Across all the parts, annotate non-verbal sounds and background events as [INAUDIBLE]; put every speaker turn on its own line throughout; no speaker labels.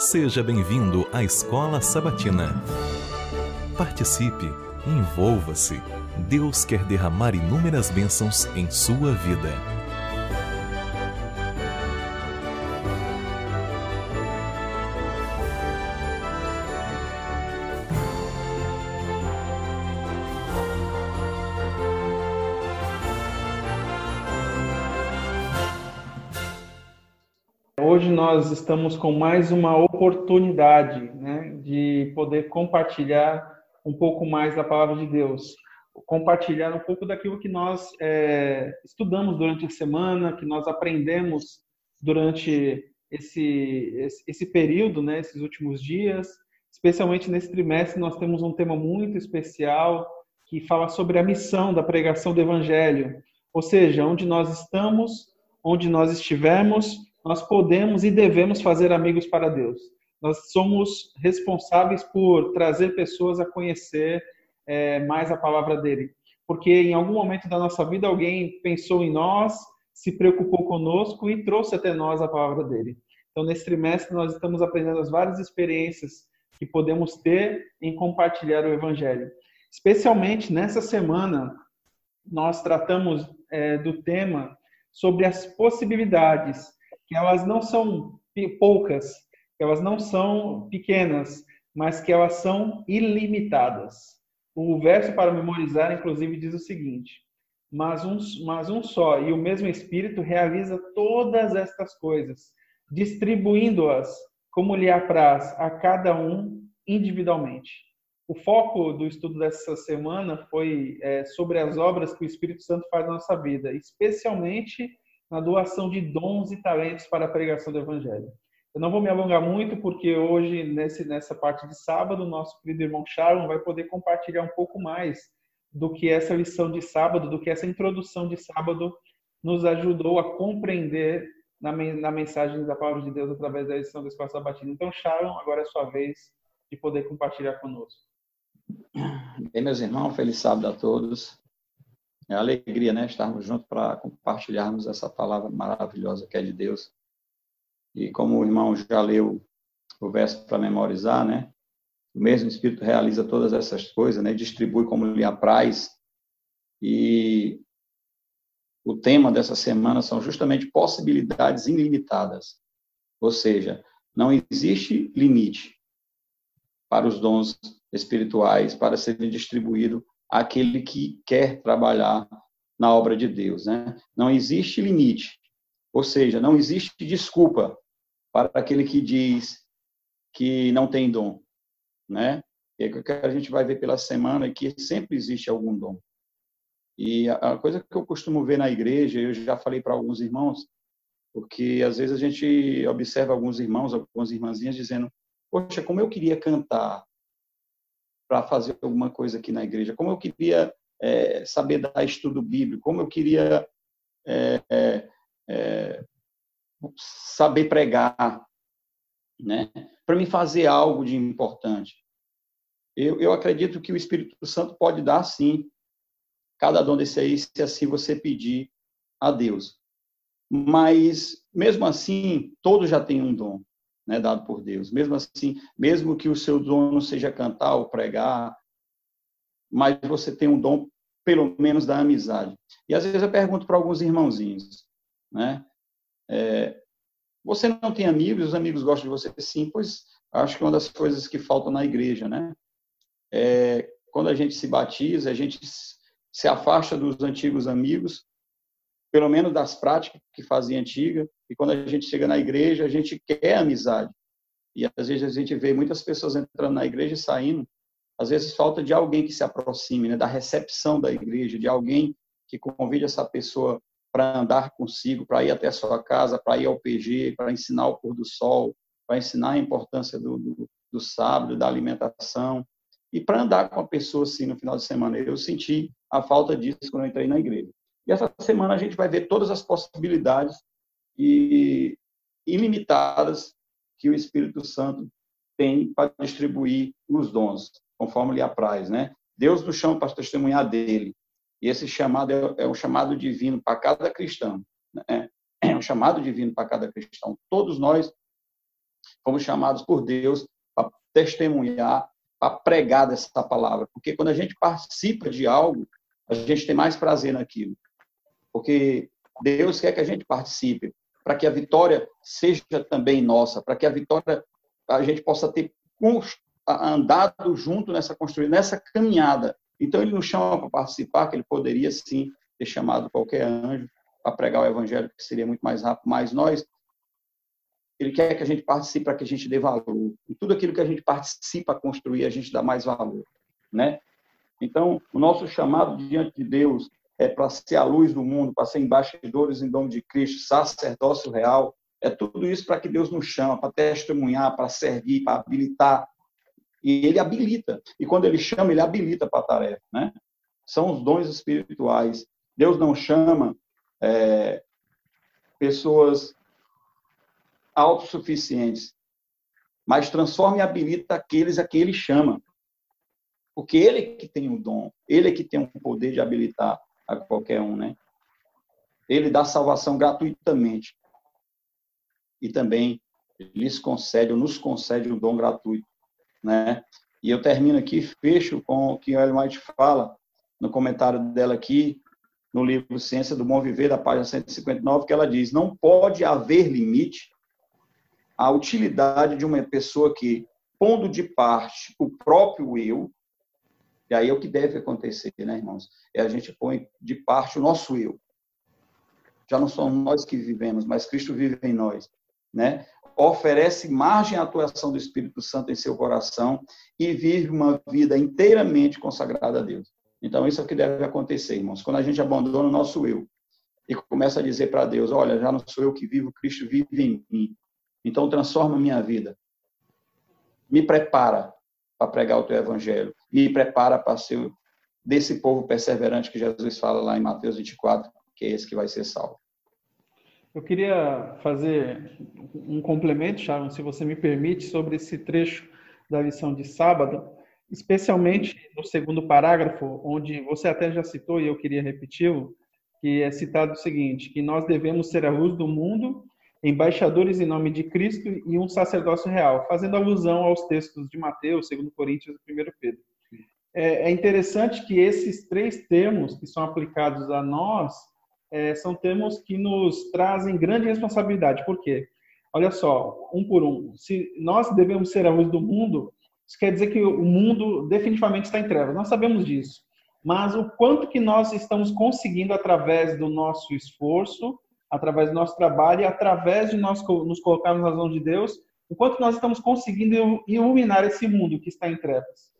Seja bem-vindo à Escola Sabatina. Participe, envolva-se. Deus quer derramar inúmeras bênçãos em sua vida.
Estamos com mais uma oportunidade né, de poder compartilhar um pouco mais da palavra de Deus, compartilhar um pouco daquilo que nós é, estudamos durante a semana, que nós aprendemos durante esse, esse, esse período, né, esses últimos dias. Especialmente nesse trimestre, nós temos um tema muito especial que fala sobre a missão da pregação do Evangelho, ou seja, onde nós estamos, onde nós estivermos nós podemos e devemos fazer amigos para Deus. Nós somos responsáveis por trazer pessoas a conhecer é, mais a palavra dele. Porque em algum momento da nossa vida alguém pensou em nós, se preocupou conosco e trouxe até nós a palavra dele. Então, nesse trimestre, nós estamos aprendendo as várias experiências que podemos ter em compartilhar o Evangelho. Especialmente nessa semana, nós tratamos é, do tema sobre as possibilidades que elas não são poucas, que elas não são pequenas, mas que elas são ilimitadas. O verso para memorizar, inclusive, diz o seguinte: mas um, mas um só e o mesmo Espírito realiza todas estas coisas, distribuindo-as como lhe apraz a cada um individualmente. O foco do estudo dessa semana foi é, sobre as obras que o Espírito Santo faz na nossa vida, especialmente na doação de dons e talentos para a pregação do Evangelho. Eu não vou me alongar muito, porque hoje, nesse, nessa parte de sábado, nosso querido irmão Sharon vai poder compartilhar um pouco mais do que essa lição de sábado, do que essa introdução de sábado nos ajudou a compreender na, na mensagem da palavra de Deus através da lição do Espaço Sabatino. Então, Sharon, agora é sua vez de poder compartilhar conosco.
Bem, meus irmãos, feliz sábado a todos. É alegria, né? Estarmos juntos para compartilharmos essa palavra maravilhosa que é de Deus. E como o irmão já leu o verso para memorizar, né? O mesmo Espírito realiza todas essas coisas, né? Distribui como lhe apraz. E o tema dessa semana são justamente possibilidades ilimitadas. Ou seja, não existe limite para os dons espirituais para serem distribuídos aquele que quer trabalhar na obra de Deus, né? Não existe limite, ou seja, não existe desculpa para aquele que diz que não tem dom, né? É o que a gente vai ver pela semana é que sempre existe algum dom. E a coisa que eu costumo ver na igreja, eu já falei para alguns irmãos, porque às vezes a gente observa alguns irmãos, algumas irmãzinhas dizendo: Poxa, como eu queria cantar, para fazer alguma coisa aqui na igreja, como eu queria é, saber dar estudo bíblico, como eu queria é, é, é saber pregar, né? para me fazer algo de importante. Eu, eu acredito que o Espírito Santo pode dar, sim, cada dom desse aí, se assim você pedir a Deus. Mas, mesmo assim, todos já têm um dom né, dado por Deus. Mesmo assim, mesmo que o seu dom não seja cantar ou pregar, mas você tem um dom, pelo menos, da amizade. E às vezes eu pergunto para alguns irmãozinhos, né? É, você não tem amigos, os amigos gostam de você? Sim, pois acho que uma das coisas que faltam na igreja, né? É, quando a gente se batiza, a gente se afasta dos antigos amigos, pelo menos das práticas que fazia antiga, e quando a gente chega na igreja, a gente quer amizade. E às vezes a gente vê muitas pessoas entrando na igreja e saindo, às vezes falta de alguém que se aproxime, né, da recepção da igreja, de alguém que convide essa pessoa para andar consigo, para ir até a sua casa, para ir ao PG, para ensinar o pôr do sol, para ensinar a importância do, do, do sábado, da alimentação, e para andar com a pessoa assim no final de semana. Eu senti a falta disso quando eu entrei na igreja. E essa semana a gente vai ver todas as possibilidades e ilimitadas que o Espírito Santo tem para distribuir os dons, conforme lhe apraz, né? Deus nos chama para testemunhar dele. E esse chamado é, é um chamado divino para cada cristão, né? É um chamado divino para cada cristão. Todos nós Fomos chamados por Deus para testemunhar, para pregar dessa palavra. Porque quando a gente participa de algo, a gente tem mais prazer naquilo. Porque Deus quer que a gente participe, para que a vitória seja também nossa, para que a vitória a gente possa ter andado junto nessa construção, nessa caminhada. Então ele nos chama para participar, que ele poderia sim ter chamado qualquer anjo para pregar o evangelho, que seria muito mais rápido, mas nós ele quer que a gente participe para que a gente dê valor. E tudo aquilo que a gente participa a construir, a gente dá mais valor, né? Então, o nosso chamado diante de Deus é para ser a luz do mundo, para ser embaixadores em nome de Cristo, sacerdócio real. É tudo isso para que Deus nos chama, para testemunhar, para servir, para habilitar. E ele habilita. E quando ele chama, ele habilita para a tarefa, né? São os dons espirituais. Deus não chama é, pessoas autossuficientes, mas transforma e habilita aqueles a que ele chama. Porque ele é que tem o dom, ele é que tem o poder de habilitar a qualquer um, né? Ele dá salvação gratuitamente. E também lhes concede, ou nos concede um dom gratuito, né? E eu termino aqui, fecho com o que a Ellen White fala no comentário dela aqui, no livro Ciência do Bom Viver, da página 159, que ela diz: não pode haver limite à utilidade de uma pessoa que, pondo de parte o próprio eu, e aí é o que deve acontecer, né, irmãos? É a gente põe de parte o nosso eu. Já não somos nós que vivemos, mas Cristo vive em nós, né? Oferece margem à atuação do Espírito Santo em seu coração e vive uma vida inteiramente consagrada a Deus. Então, isso é o que deve acontecer, irmãos. Quando a gente abandona o nosso eu e começa a dizer para Deus: Olha, já não sou eu que vivo, Cristo vive em mim. Então, transforma a minha vida. Me prepara para pregar o teu evangelho. Me prepara para ser desse povo perseverante que Jesus fala lá em Mateus 24, que é esse que vai ser salvo.
Eu queria fazer um complemento, Sharon, se você me permite, sobre esse trecho da lição de sábado, especialmente no segundo parágrafo, onde você até já citou e eu queria repeti-lo, que é citado o seguinte, que nós devemos ser a luz do mundo, embaixadores em nome de Cristo e um sacerdócio real, fazendo alusão aos textos de Mateus, 2 Coríntios e 1 Pedro. É, é interessante que esses três termos que são aplicados a nós é, são termos que nos trazem grande responsabilidade. Por quê? Olha só, um por um. Se nós devemos ser a luz do mundo, isso quer dizer que o mundo definitivamente está em trevas. Nós sabemos disso. Mas o quanto que nós estamos conseguindo através do nosso esforço, através do nosso trabalho e através de nós nos colocarmos nas mãos de Deus, o quanto nós estamos conseguindo iluminar esse mundo que está em trevas.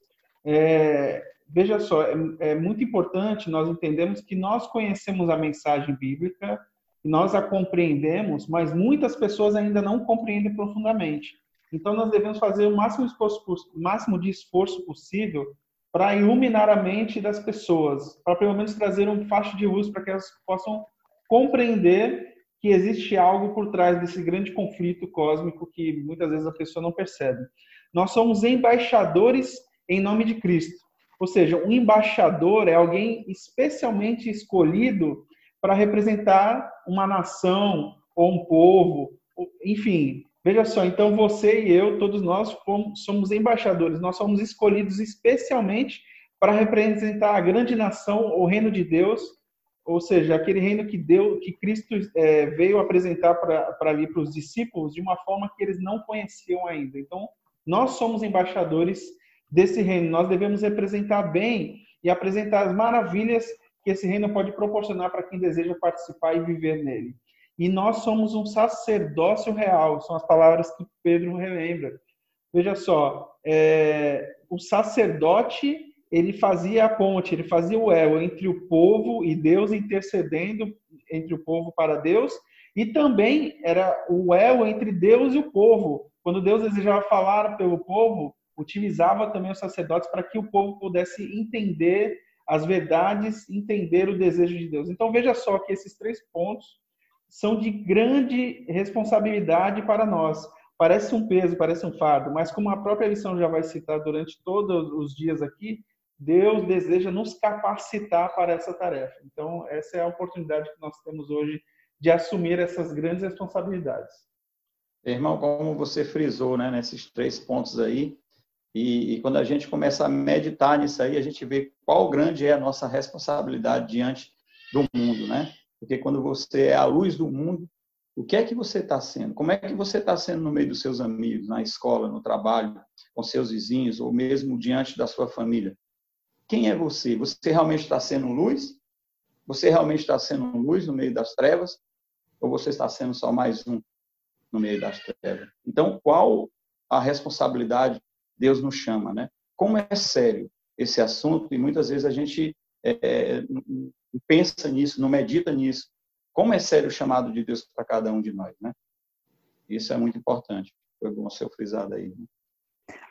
É, veja só, é, é, muito importante nós entendemos que nós conhecemos a mensagem bíblica, nós a compreendemos, mas muitas pessoas ainda não compreendem profundamente. Então, nós devemos fazer o máximo, esforço, máximo de esforço possível para iluminar a mente das pessoas, para pelo menos trazer um facho de luz para que elas possam compreender que existe algo por trás desse grande conflito cósmico que muitas vezes a pessoa não percebe. Nós somos embaixadores em nome de Cristo. Ou seja, um embaixador é alguém especialmente escolhido para representar uma nação ou um povo, enfim, Veja só, então você e eu, todos nós somos embaixadores, nós somos escolhidos especialmente para representar a grande nação, o reino de Deus, ou seja, aquele reino que deu, que Cristo é, veio apresentar para ali para os discípulos de uma forma que eles não conheciam ainda. Então, nós somos embaixadores desse reino, nós devemos representar bem e apresentar as maravilhas que esse reino pode proporcionar para quem deseja participar e viver nele e nós somos um sacerdócio real, são as palavras que Pedro relembra. Veja só, é, o sacerdote ele fazia a ponte, ele fazia o elo entre o povo e Deus intercedendo entre o povo para Deus, e também era o elo entre Deus e o povo. Quando Deus desejava falar pelo povo, utilizava também os sacerdotes para que o povo pudesse entender as verdades, entender o desejo de Deus. Então veja só que esses três pontos são de grande responsabilidade para nós. Parece um peso, parece um fardo, mas como a própria lição já vai citar durante todos os dias aqui, Deus deseja nos capacitar para essa tarefa. Então, essa é a oportunidade que nós temos hoje de assumir essas grandes responsabilidades.
Irmão, como você frisou, né, nesses três pontos aí, e, e, quando a gente começa a meditar nisso aí, a gente vê qual grande é a nossa responsabilidade diante do mundo, né? Porque quando você é a luz do mundo, o que é que você está sendo? Como é que você está sendo no meio dos seus amigos, na escola, no trabalho, com seus vizinhos, ou mesmo diante da sua família? Quem é você? Você realmente está sendo luz? Você realmente está sendo luz no meio das trevas? Ou você está sendo só mais um no meio das trevas? Então, qual a responsabilidade Deus nos chama, né? Como é sério esse assunto e muitas vezes a gente é, é pensa nisso, não medita nisso. Como é sério o chamado de Deus para cada um de nós, né? Isso é muito importante. Foi bom ser frisado aí. Né?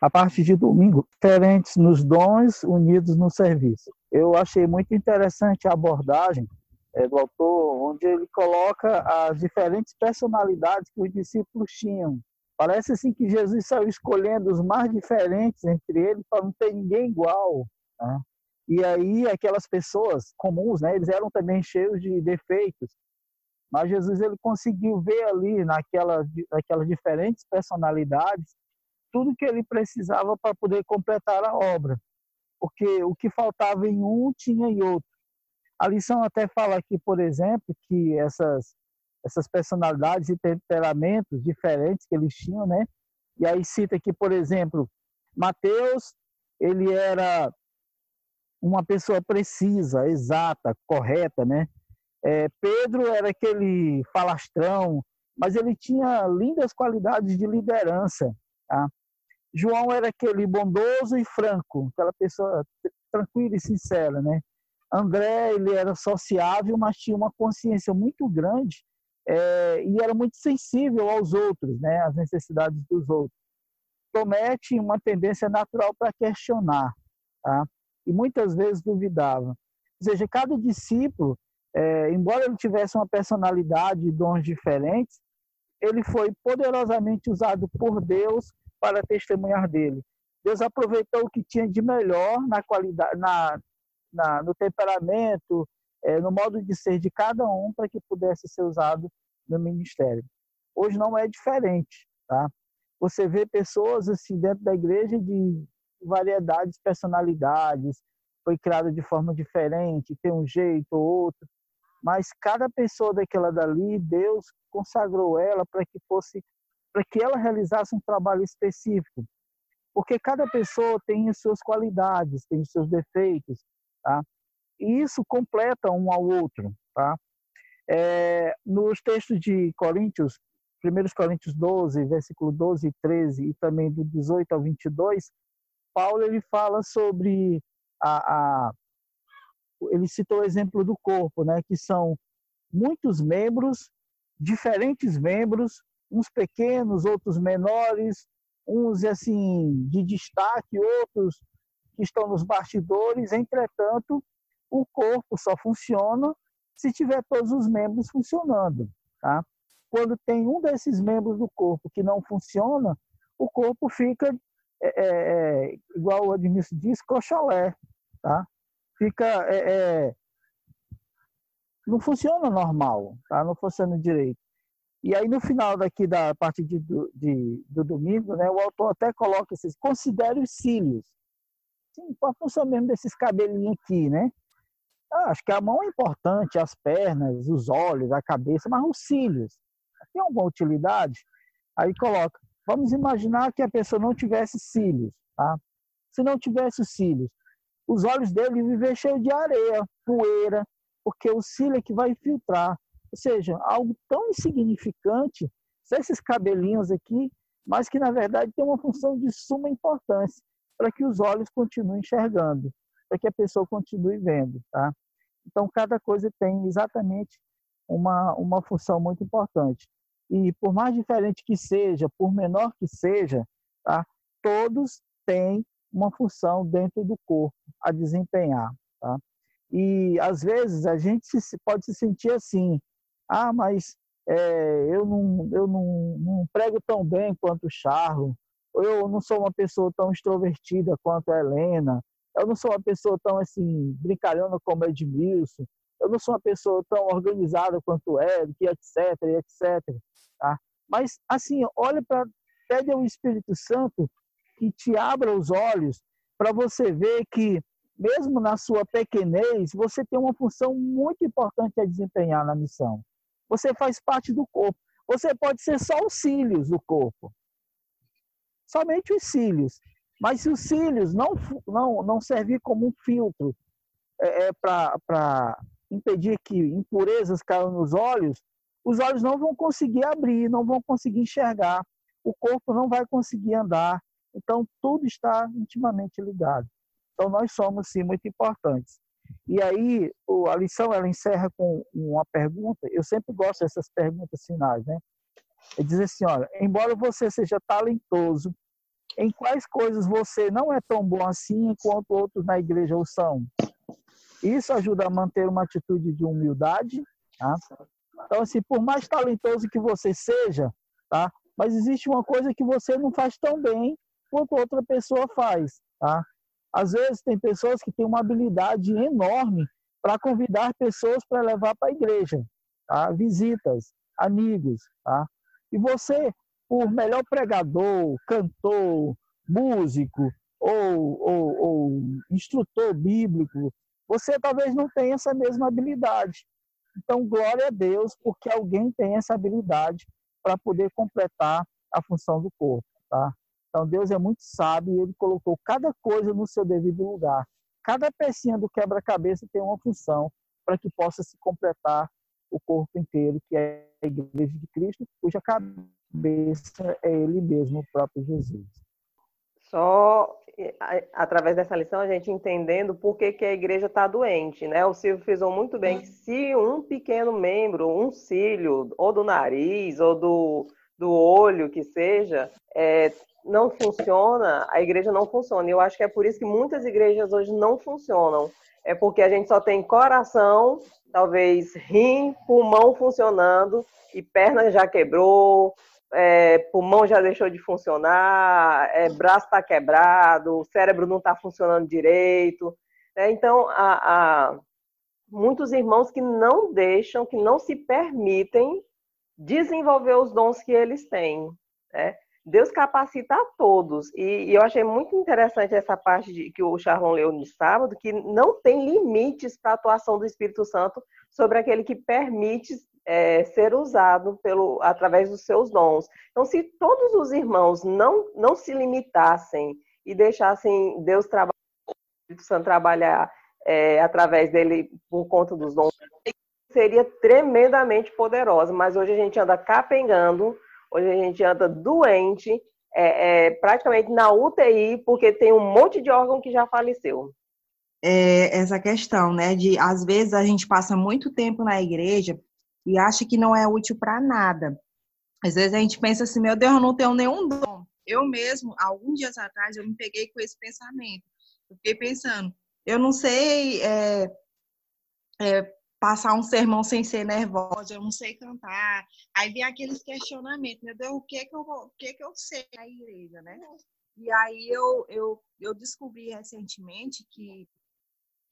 A partir de domingo, diferentes nos dons, unidos no serviço. Eu achei muito interessante a abordagem é, do autor, onde ele coloca as diferentes personalidades que os discípulos tinham Parece assim que Jesus saiu escolhendo os mais diferentes entre eles para não ter ninguém igual. Né? E aí aquelas pessoas comuns, né, eles eram também cheios de defeitos. Mas Jesus ele conseguiu ver ali naquela, naquelas diferentes personalidades tudo que ele precisava para poder completar a obra. Porque o que faltava em um tinha em outro. A lição até fala aqui, por exemplo, que essas essas personalidades e temperamentos diferentes que eles tinham, né? E aí cita aqui, por exemplo, Mateus, ele era uma pessoa precisa, exata, correta, né? É, Pedro era aquele falastrão, mas ele tinha lindas qualidades de liderança. Tá? João era aquele bondoso e franco, aquela pessoa tranquila e sincera, né? André, ele era sociável, mas tinha uma consciência muito grande é, e era muito sensível aos outros, né, às necessidades dos outros. Tomé tinha uma tendência natural para questionar, tá? e muitas vezes duvidava. Ou seja, cada discípulo, é, embora ele tivesse uma personalidade e dons diferentes, ele foi poderosamente usado por Deus para testemunhar dele. Deus aproveitou o que tinha de melhor na qualidade, na, na no temperamento, é, no modo de ser de cada um para que pudesse ser usado no ministério. Hoje não é diferente, tá? Você vê pessoas assim dentro da igreja de variedades, personalidades, foi criada de forma diferente, tem um jeito ou outro, mas cada pessoa daquela dali, Deus consagrou ela para que fosse para que ela realizasse um trabalho específico. Porque cada pessoa tem as suas qualidades, tem os seus defeitos, tá? E isso completa um ao outro, tá? É, nos textos de Coríntios, 1 Coríntios 12, versículo 12 e 13, e também do 18 ao 22, Paulo ele fala sobre a, a ele citou o exemplo do corpo, né, que são muitos membros, diferentes membros, uns pequenos, outros menores, uns assim de destaque, outros que estão nos bastidores. Entretanto, o corpo só funciona se tiver todos os membros funcionando. Tá? Quando tem um desses membros do corpo que não funciona, o corpo fica, é, é, é igual o Admilson diz, coxolé. Tá? Fica. É, é, não funciona normal, tá? não funciona direito. E aí, no final daqui da parte de, de, do domingo, né, o autor até coloca esses, considere os cílios. Sim, qual a função mesmo desses cabelinhos aqui, né? Ah, acho que a mão é importante, as pernas, os olhos, a cabeça, mas os cílios. Tem alguma utilidade? Aí coloca, vamos imaginar que a pessoa não tivesse cílios, tá? Se não tivesse cílios, os olhos dele viver cheio de areia, poeira, porque o cílio é que vai filtrar. Ou seja, algo tão insignificante, esses cabelinhos aqui, mas que na verdade tem uma função de suma importância para que os olhos continuem enxergando para que a pessoa continue vendo, tá? Então, cada coisa tem exatamente uma, uma função muito importante. E por mais diferente que seja, por menor que seja, tá? todos têm uma função dentro do corpo a desempenhar. Tá? E às vezes a gente pode se sentir assim, ah, mas é, eu, não, eu não, não prego tão bem quanto o Charlo, eu não sou uma pessoa tão extrovertida quanto a Helena, eu não sou uma pessoa tão assim, brincalhona como Edmilson. Eu não sou uma pessoa tão organizada quanto Eric, etc, etc. Tá? Mas, assim, olha para. Pede ao Espírito Santo que te abra os olhos para você ver que, mesmo na sua pequenez, você tem uma função muito importante a desempenhar na missão. Você faz parte do corpo. Você pode ser só os cílios do corpo. Somente os cílios. Mas se os cílios não, não, não servir como um filtro é, é para impedir que impurezas caiam nos olhos, os olhos não vão conseguir abrir, não vão conseguir enxergar, o corpo não vai conseguir andar. Então, tudo está intimamente ligado. Então, nós somos, sim, muito importantes. E aí, a lição ela encerra com uma pergunta. Eu sempre gosto dessas perguntas finais, né? Ele diz assim: olha, embora você seja talentoso, em quais coisas você não é tão bom assim enquanto outros na igreja o são? Isso ajuda a manter uma atitude de humildade, tá? Então, assim, por mais talentoso que você seja, tá? Mas existe uma coisa que você não faz tão bem quanto outra pessoa faz, tá? Às vezes tem pessoas que têm uma habilidade enorme para convidar pessoas para levar para a igreja, tá? Visitas, amigos, tá? E você, por melhor pregador, cantor, músico ou, ou, ou instrutor bíblico, você talvez não tenha essa mesma habilidade. Então, glória a Deus, porque alguém tem essa habilidade para poder completar a função do corpo, tá? Então, Deus é muito sábio e ele colocou cada coisa no seu devido lugar. Cada pecinha do quebra-cabeça tem uma função para que possa se completar o corpo inteiro, que é a Igreja de Cristo, cuja cabeça é Ele mesmo, o próprio Jesus.
Só através dessa lição a gente entendendo por que, que a igreja está doente, né? O Silvio frisou muito bem que se um pequeno membro, um cílio, ou do nariz, ou do, do olho, que seja, é, não funciona, a igreja não funciona. E eu acho que é por isso que muitas igrejas hoje não funcionam. É porque a gente só tem coração, talvez rim, pulmão funcionando e perna já quebrou, é, pulmão já deixou de funcionar, é, braço está quebrado, o cérebro não está funcionando direito. Né? Então, há, há muitos irmãos que não deixam, que não se permitem desenvolver os dons que eles têm. Né? Deus capacita a todos. E, e, eu achei muito interessante essa parte de, que o Charlon leu no sábado, que não tem limites para a atuação do Espírito Santo sobre aquele que permite é, ser usado pelo, através dos seus dons. Então, se todos os irmãos não, não se limitassem e deixassem Deus trabalhar, o Espírito Santo trabalhar é, através dele por conta dos dons, seria tremendamente poderosa. Mas hoje a gente anda capengando Hoje a gente anda doente, é, é, praticamente na UTI, porque tem um monte de órgão que já faleceu.
É, essa questão, né, de às vezes a gente passa muito tempo na igreja e acha que não é útil para nada. Às vezes a gente pensa assim, meu Deus, eu não tenho nenhum dom. Eu mesmo, alguns dias atrás, eu me peguei com esse pensamento. Eu fiquei pensando, eu não sei é, é, passar um sermão sem ser nervosa, eu não sei cantar. Aí vem aqueles questionamentos, meu Deus, o que que eu, o que que eu sei na igreja, né? E aí eu, eu, eu descobri recentemente que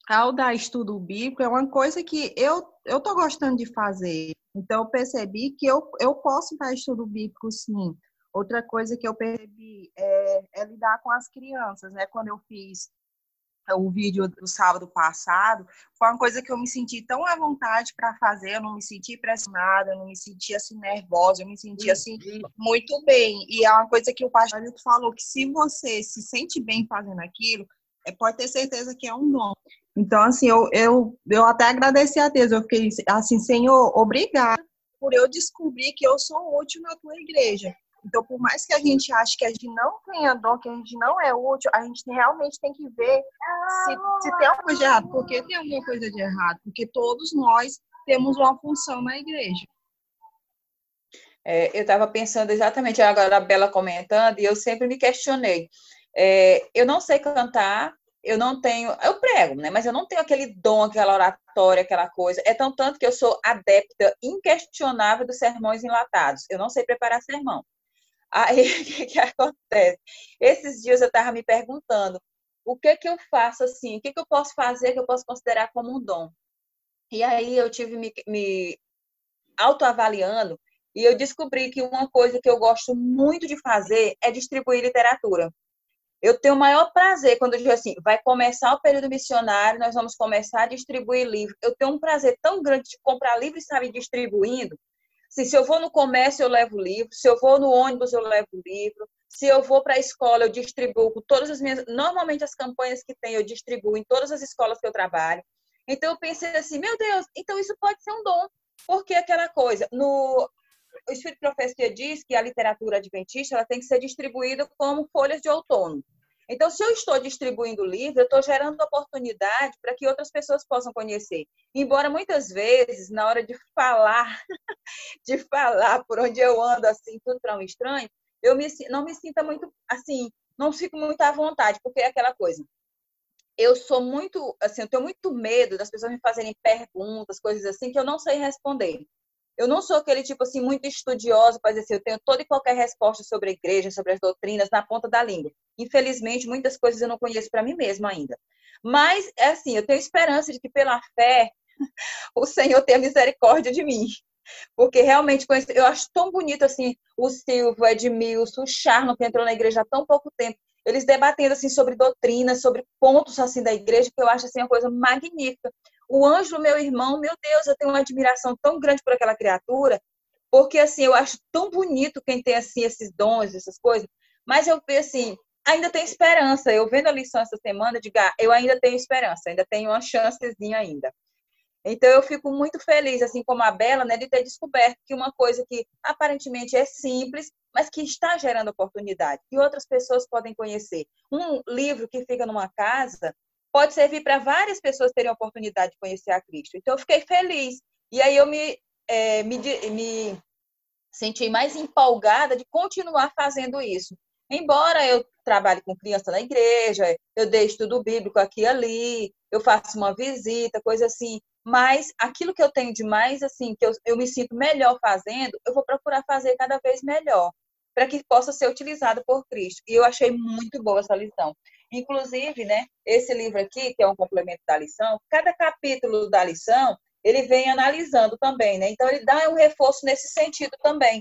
ao dar estudo bíblico é uma coisa que eu eu tô gostando de fazer. Então eu percebi que eu, eu posso dar estudo bíblico sim. Outra coisa que eu percebi é, é lidar com as crianças, né? Quando eu fiz o vídeo do sábado passado, foi uma coisa que eu me senti tão à vontade para fazer, eu não me senti pressionada, eu não me senti assim nervosa, eu me senti assim muito bem. E é uma coisa que o pastor falou que se você se sente bem fazendo aquilo, é, pode ter certeza que é um dom. Então, assim, eu, eu, eu até agradeci a Deus, eu fiquei assim, Senhor, obrigada por eu descobrir que eu sou útil na tua igreja. Então, por mais que a gente ache que a gente não tenha dom, que a gente não é útil, a gente realmente tem que ver se, se tem alguma coisa de errado. Por que tem alguma coisa de errado? Porque todos nós temos uma função na igreja.
É, eu estava pensando exatamente agora a Bela comentando, e eu sempre me questionei. É, eu não sei cantar, eu não tenho, eu prego, né? Mas eu não tenho aquele dom, aquela oratória, aquela coisa. É tão tanto que eu sou adepta inquestionável dos sermões enlatados. Eu não sei preparar sermão. Aí, [LAUGHS] o que, que acontece? Esses dias eu estava me perguntando, o que que eu faço assim? O que que eu posso fazer que eu posso considerar como um dom? E aí eu tive me, me autoavaliando E eu descobri que uma coisa que eu gosto muito de fazer é distribuir literatura. Eu tenho o maior prazer quando eu digo assim, vai começar o período missionário, nós vamos começar a distribuir livro. Eu tenho um prazer tão grande de comprar livro e sair distribuindo. Assim, se eu vou no comércio, eu levo livro. Se eu vou no ônibus, eu levo livro. Se eu vou para a escola, eu distribuo com todas as minhas. Normalmente, as campanhas que tem, eu distribuo em todas as escolas que eu trabalho. Então, eu pensei assim: meu Deus, então isso pode ser um dom. Porque aquela coisa, no, o Espírito Profecia diz que a literatura adventista ela tem que ser distribuída como folhas de outono. Então, se eu estou distribuindo o livro, eu estou gerando oportunidade para que outras pessoas possam conhecer. Embora muitas vezes, na hora de falar, [LAUGHS] de falar por onde eu ando, assim, tudo para um estranho, eu me, não me sinta muito, assim, não fico muito à vontade, porque é aquela coisa. Eu sou muito, assim, eu tenho muito medo das pessoas me fazerem perguntas, coisas assim, que eu não sei responder. Eu não sou aquele tipo assim muito estudioso para dizer assim, eu tenho toda e qualquer resposta sobre a igreja, sobre as doutrinas na ponta da língua. Infelizmente, muitas coisas eu não conheço para mim mesma ainda. Mas é assim, eu tenho esperança de que pela fé [LAUGHS] o Senhor tenha misericórdia de mim. Porque realmente eu acho tão bonito assim o Silvio, o Edmilson, o Charno que entrou na igreja há tão pouco tempo eles debatendo assim sobre doutrinas, sobre pontos assim da igreja, que eu acho assim uma coisa magnífica. O anjo, meu irmão, meu Deus, eu tenho uma admiração tão grande por aquela criatura, porque assim, eu acho tão bonito quem tem assim esses dons, essas coisas, mas eu vejo assim, ainda tem esperança. Eu vendo a lição essa semana, digo, ah, eu ainda tenho esperança, ainda tenho uma chancezinha ainda. Então eu fico muito feliz, assim como a Bela, né, de ter descoberto que uma coisa que aparentemente é simples, mas que está gerando oportunidade, e outras pessoas podem conhecer. Um livro que fica numa casa pode servir para várias pessoas terem a oportunidade de conhecer a Cristo. Então eu fiquei feliz. E aí eu me, é, me, me senti mais empolgada de continuar fazendo isso. Embora eu trabalhe com criança na igreja, eu dei estudo bíblico aqui e ali, eu faço uma visita, coisa assim, mas aquilo que eu tenho de mais, assim, que eu, eu me sinto melhor fazendo, eu vou procurar fazer cada vez melhor, para que possa ser utilizado por Cristo. E eu achei muito boa essa lição. Inclusive, né, esse livro aqui, que é um complemento da lição, cada capítulo da lição, ele vem analisando também, né? Então, ele dá um reforço nesse sentido também.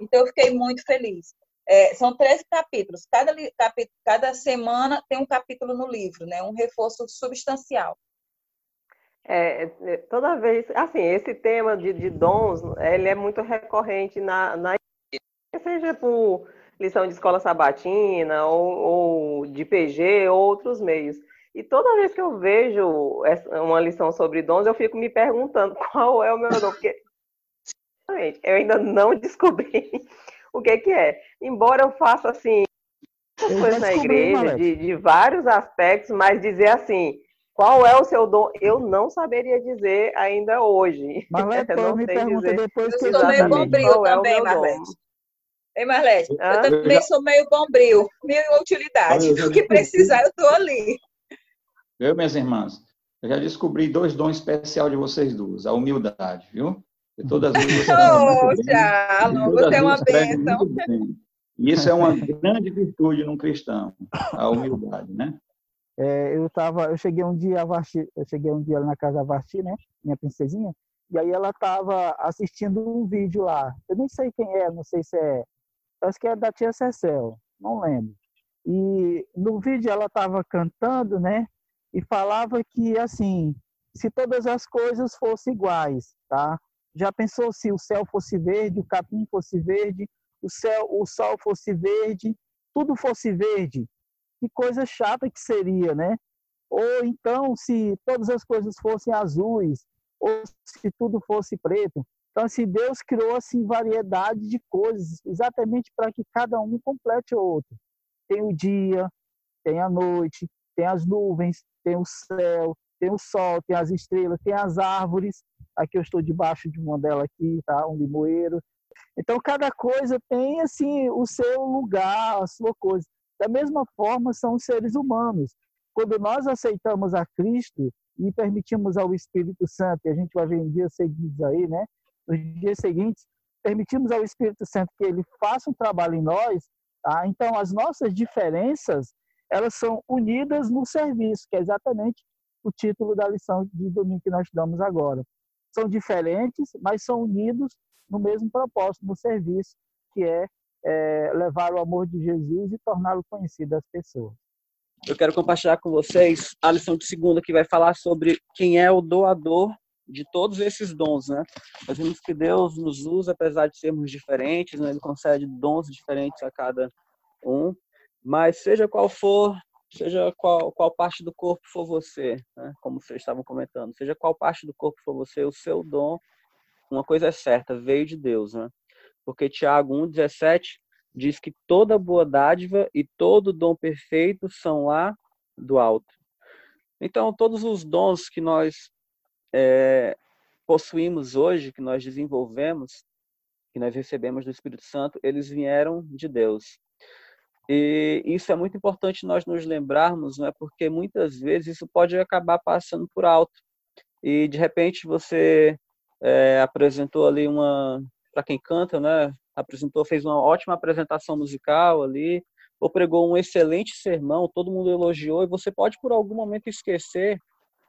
Então, eu fiquei muito feliz. É, são 13 capítulos. Cada, capítulo, cada semana tem um capítulo no livro, né? Um reforço substancial.
É, é, toda vez, assim, esse tema de, de dons, ele é muito recorrente na, na seja por lição de escola sabatina ou, ou de PG ou outros meios. E toda vez que eu vejo uma lição sobre dons, eu fico me perguntando [LAUGHS] qual é o meu dom, porque eu ainda não descobri [LAUGHS] o que, que é. Embora eu faça assim coisas na igreja de, de vários aspectos, mas dizer assim, qual é o seu dom? Eu não saberia dizer ainda hoje. [LAUGHS]
Marlete, não me pergunta dizer. depois
que eu sou meio bombril Qual também, é Marlete. Ei, Marlete, eu também sou meio bombril, mil utilidade. O que precisar, eu estou ali.
Eu, minhas irmãs, eu já descobri dois dons especiais de vocês duas. A humildade, viu? E todas as vezes
Poxa, você é uma bênção.
E isso é uma grande virtude num cristão, a humildade, né?
É, eu tava, eu cheguei um dia a Vasti, eu cheguei um dia na casa da Vasti, né, minha princesinha, e aí ela estava assistindo um vídeo lá. Eu nem sei quem é, não sei se é, acho que é da tia Cecel, não lembro. E no vídeo ela estava cantando, né, e falava que assim, se todas as coisas fossem iguais, tá? Já pensou se o céu fosse verde, o capim fosse verde, o céu, o sol fosse verde, tudo fosse verde? que coisa chata que seria, né? Ou então, se todas as coisas fossem azuis, ou se tudo fosse preto. Então, assim, Deus criou assim variedade de coisas, exatamente para que cada um complete o outro. Tem o dia, tem a noite, tem as nuvens, tem o céu, tem o sol, tem as estrelas, tem as árvores. Aqui eu estou debaixo de uma delas aqui, tá? Um limoeiro. Então, cada coisa tem assim o seu lugar, a sua coisa. Da mesma forma, são os seres humanos. Quando nós aceitamos a Cristo e permitimos ao Espírito Santo, e a gente vai ver em dias seguintes aí, né? Nos dias seguintes, permitimos ao Espírito Santo que ele faça um trabalho em nós, tá? então as nossas diferenças, elas são unidas no serviço, que é exatamente o título da lição de domingo que nós damos agora. São diferentes, mas são unidos no mesmo propósito, no serviço, que é, é levar o amor de Jesus e torná-lo conhecido às pessoas.
Eu quero compartilhar com vocês a lição de segunda que vai falar sobre quem é o doador de todos esses dons, né? Nós vimos que Deus nos usa, apesar de sermos diferentes, né? Ele concede dons diferentes a cada um, mas seja qual for, seja qual, qual parte do corpo for você, né? como vocês estavam comentando, seja qual parte do corpo for você, o seu dom, uma coisa é certa, veio de Deus, né? Porque Tiago 1,17 diz que toda boa dádiva e todo dom perfeito são lá do alto. Então, todos os dons que nós é, possuímos hoje, que nós desenvolvemos, que nós recebemos do Espírito Santo, eles vieram de Deus. E isso é muito importante nós nos lembrarmos, não é? Porque muitas vezes isso pode acabar passando por alto. E de repente você é, apresentou ali uma, para quem canta, né? Apresentou, fez uma ótima apresentação musical ali, ou pregou um excelente sermão, todo mundo elogiou e você pode por algum momento esquecer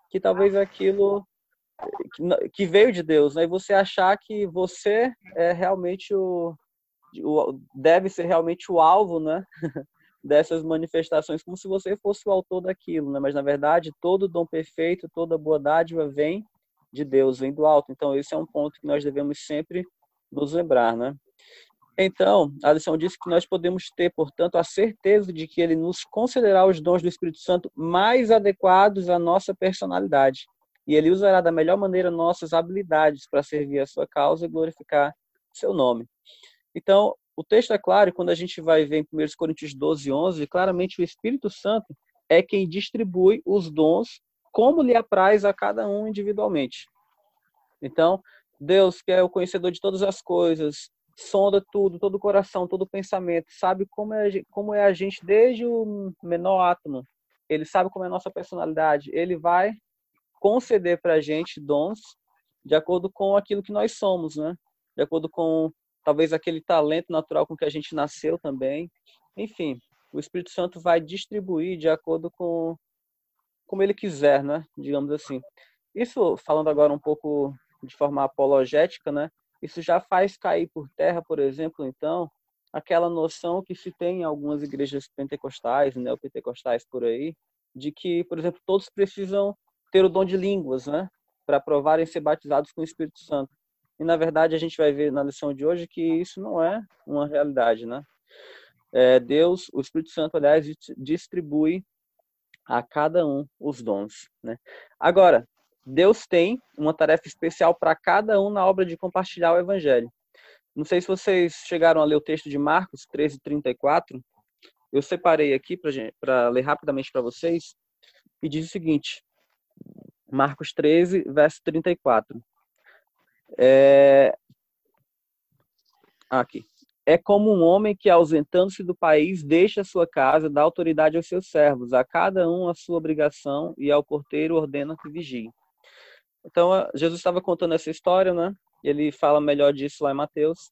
que talvez aquilo que veio de Deus, né? E você achar que você é realmente o, o deve ser realmente o alvo, né? [LAUGHS] dessas manifestações, como se você fosse o autor daquilo, né? Mas na verdade, todo dom perfeito, toda boa dádiva vem de Deus, vem do alto. Então, esse é um ponto que nós devemos sempre nos lembrar, né? Então, a lição diz que nós podemos ter, portanto, a certeza de que ele nos concederá os dons do Espírito Santo mais adequados à nossa personalidade e ele usará da melhor maneira nossas habilidades para servir a sua causa e glorificar seu nome. Então, o texto é claro, quando a gente vai ver em 1 Coríntios 12, 11, claramente o Espírito Santo é quem distribui os dons como lhe apraz a cada um individualmente. Então, Deus, que é o conhecedor de todas as coisas, sonda tudo, todo o coração, todo o pensamento, sabe como é, como é a gente desde o menor átomo. Ele sabe como é a nossa personalidade. Ele vai conceder para a gente dons de acordo com aquilo que nós somos, né? De acordo com talvez aquele talento natural com que a gente nasceu também. Enfim, o Espírito Santo vai distribuir de acordo com como ele quiser, né? Digamos assim. Isso falando agora um pouco de forma apologética, né? Isso já faz cair por terra, por exemplo, então, aquela noção que se tem em algumas igrejas pentecostais, neopentecostais por aí, de que, por exemplo, todos precisam ter o dom de línguas, né? Para provarem ser batizados com o Espírito Santo. E na verdade a gente vai ver na lição de hoje que isso não é uma realidade, né? É, Deus, o Espírito Santo, aliás, distribui a cada um os dons, né? Agora, Deus tem uma tarefa especial para cada um na obra de compartilhar o Evangelho. Não sei se vocês chegaram a ler o texto de Marcos 13, 34. Eu separei aqui para ler rapidamente para vocês. E diz o seguinte: Marcos 13, verso 34. É... Aqui. É como um homem que, ausentando-se do país, deixa sua casa, dá autoridade aos seus servos, a cada um a sua obrigação, e ao porteiro ordena que vigie. Então, Jesus estava contando essa história, né? Ele fala melhor disso lá em Mateus.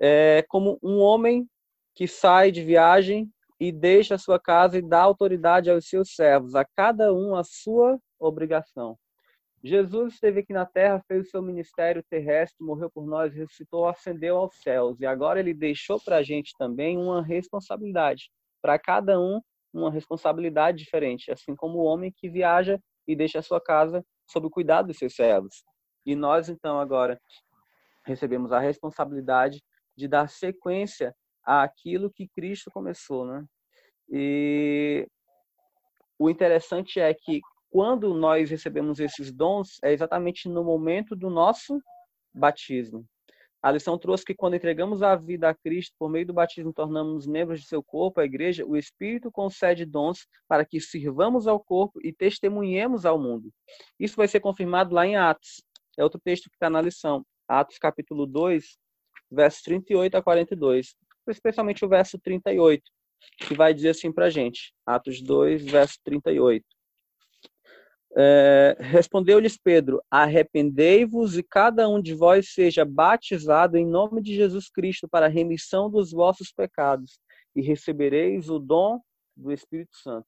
É como um homem que sai de viagem e deixa a sua casa e dá autoridade aos seus servos, a cada um a sua obrigação. Jesus esteve aqui na terra, fez o seu ministério terrestre, morreu por nós, ressuscitou, ascendeu aos céus. E agora ele deixou para a gente também uma responsabilidade. Para cada um, uma responsabilidade diferente. Assim como o homem que viaja e deixa a sua casa sob o cuidado dos seus servos. E nós, então, agora recebemos a responsabilidade de dar sequência àquilo que Cristo começou, né? E o interessante é que quando nós recebemos esses dons, é exatamente no momento do nosso batismo. A lição trouxe que quando entregamos a vida a Cristo, por meio do batismo, tornamos membros de seu corpo, a igreja, o Espírito concede dons para que sirvamos ao corpo e testemunhemos ao mundo. Isso vai ser confirmado lá em Atos. É outro texto que está na lição. Atos capítulo 2, versos 38 a 42. Especialmente o verso 38, que vai dizer assim para a gente. Atos 2, verso 38. É, Respondeu-lhes Pedro: Arrependei-vos e cada um de vós seja batizado em nome de Jesus Cristo para a remissão dos vossos pecados, e recebereis o dom do Espírito Santo.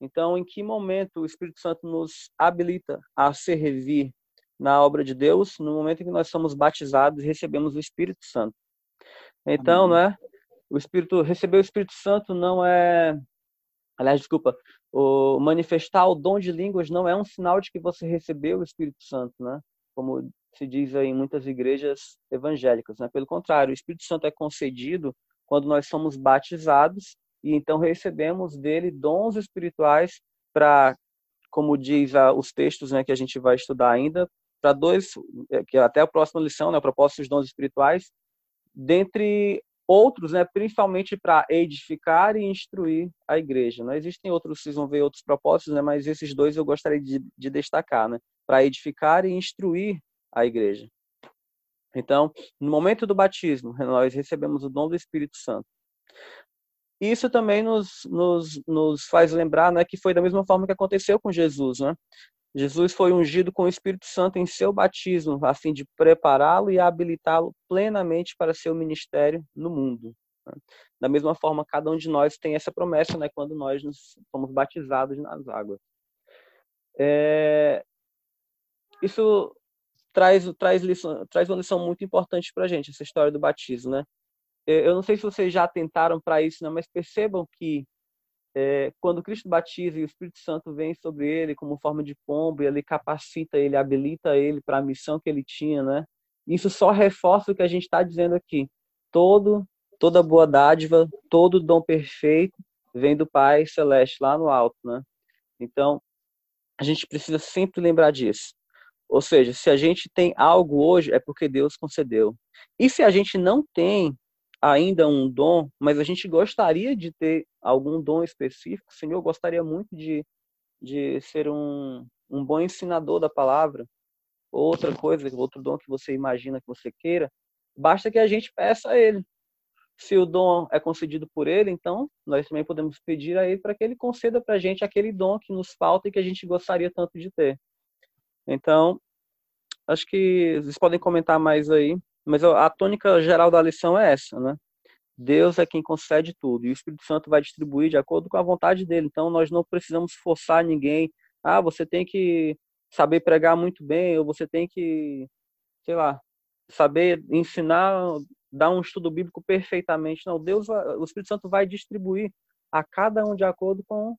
Então, em que momento o Espírito Santo nos habilita a servir, na obra de Deus no momento em que nós somos batizados e recebemos o Espírito Santo. Então, né, o Espírito receber o Espírito Santo não é aliás, desculpa, o manifestar o dom de línguas não é um sinal de que você recebeu o Espírito Santo, né? Como se diz em muitas igrejas evangélicas, né? Pelo contrário, o Espírito Santo é concedido quando nós somos batizados e então recebemos dele dons espirituais para, como diz os textos, né, que a gente vai estudar ainda, para dois, é, que até a próxima lição, né, propósito dos dons espirituais, dentre outros, né, principalmente para edificar e instruir a igreja. Né? Existem outros, vocês vão ver outros propósitos, né, mas esses dois eu gostaria de, de destacar, né, para edificar e instruir a igreja. Então, no momento do batismo, nós recebemos o dom do Espírito Santo. Isso também nos, nos, nos faz lembrar né, que foi da mesma forma que aconteceu com Jesus. Né? Jesus foi ungido com o Espírito Santo em seu batismo, a fim de prepará-lo e habilitá-lo plenamente para seu ministério no mundo. Né? Da mesma forma, cada um de nós tem essa promessa, né, quando nós nos fomos batizados nas águas. É... Isso traz traz lição, traz uma lição muito importante para a gente essa história do batismo, né? Eu não sei se vocês já tentaram para isso, né? mas percebam que é, quando Cristo batiza e o Espírito Santo vem sobre ele como forma de pombo ele capacita ele, habilita ele para a missão que ele tinha, né? Isso só reforça o que a gente está dizendo aqui. Todo, toda boa dádiva, todo dom perfeito vem do Pai Celeste lá no alto, né? Então, a gente precisa sempre lembrar disso. Ou seja, se a gente tem algo hoje, é porque Deus concedeu. E se a gente não tem, ainda um dom, mas a gente gostaria de ter algum dom específico, Senhor, gostaria muito de, de ser um, um bom ensinador da palavra, outra coisa, outro dom que você imagina que você queira, basta que a gente peça a Ele. Se o dom é concedido por Ele, então nós também podemos pedir a Ele para que Ele conceda para a gente aquele dom que nos falta e que a gente gostaria tanto de ter. Então, acho que vocês podem comentar mais aí mas a tônica geral da lição é essa, né? Deus é quem concede tudo e o Espírito Santo vai distribuir de acordo com a vontade dele. Então nós não precisamos forçar ninguém. Ah, você tem que saber pregar muito bem ou você tem que, sei lá, saber ensinar, dar um estudo bíblico perfeitamente. Não, Deus, o Espírito Santo vai distribuir a cada um de acordo com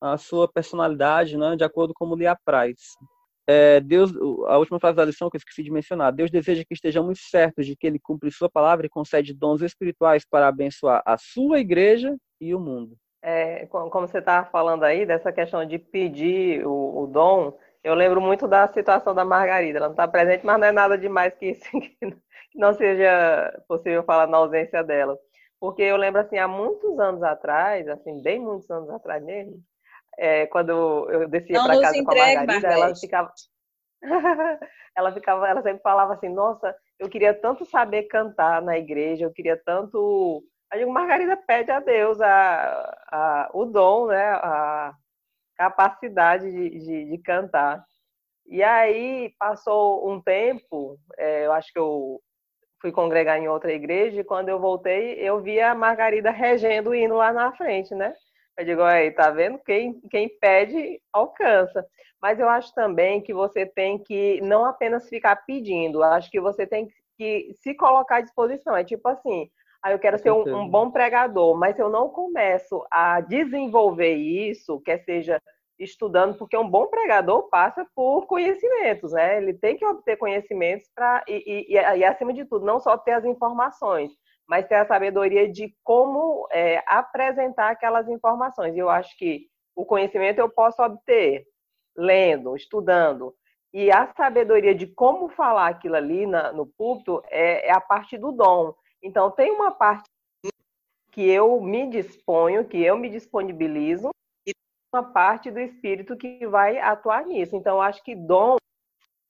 a sua personalidade, né? De acordo com como lhe apraz é, Deus, a última frase da lição que eu esqueci de mencionar, Deus deseja que estejamos certos de que Ele cumpre Sua palavra e concede dons espirituais para abençoar a Sua igreja e o mundo.
É, como você estava falando aí, dessa questão de pedir o, o, dom, eu lembro muito da situação da Margarida. Ela não está presente, mas não é nada demais que isso [LAUGHS] que não seja possível falar na ausência dela. Porque eu lembro, assim, há muitos anos atrás, assim, bem muitos anos atrás mesmo, é, quando eu descia para casa entregue, com a Margarida, ela ficava... [LAUGHS] ela ficava, ela sempre falava assim, nossa, eu queria tanto saber cantar na igreja, eu queria tanto. Aí Margarida pede a Deus a, a, o dom, né? A capacidade de, de, de cantar. E aí passou um tempo, é, eu acho que eu fui congregar em outra igreja, e quando eu voltei, eu vi a Margarida regendo o hino lá na frente, né? Eu digo, aí, tá vendo? Quem, quem pede, alcança. Mas eu acho também que você tem que não apenas ficar pedindo, acho que você tem que se colocar à disposição. É tipo assim, ah, eu quero ser um, um, bom pregador, mas eu não começo a desenvolver isso, quer seja estudando, porque um bom pregador passa por conhecimentos, né? Ele tem que obter conhecimentos para e, e, e, e, acima de tudo, não só ter as informações, mas ter a sabedoria de como é, apresentar aquelas informações. Eu acho que o conhecimento eu posso obter lendo, estudando, e a sabedoria de como falar aquilo ali na, no púlpito é, é a parte do dom. Então, tem uma parte que eu me disponho, que eu me disponibilizo, e uma parte do espírito que vai atuar nisso. Então, acho que dom,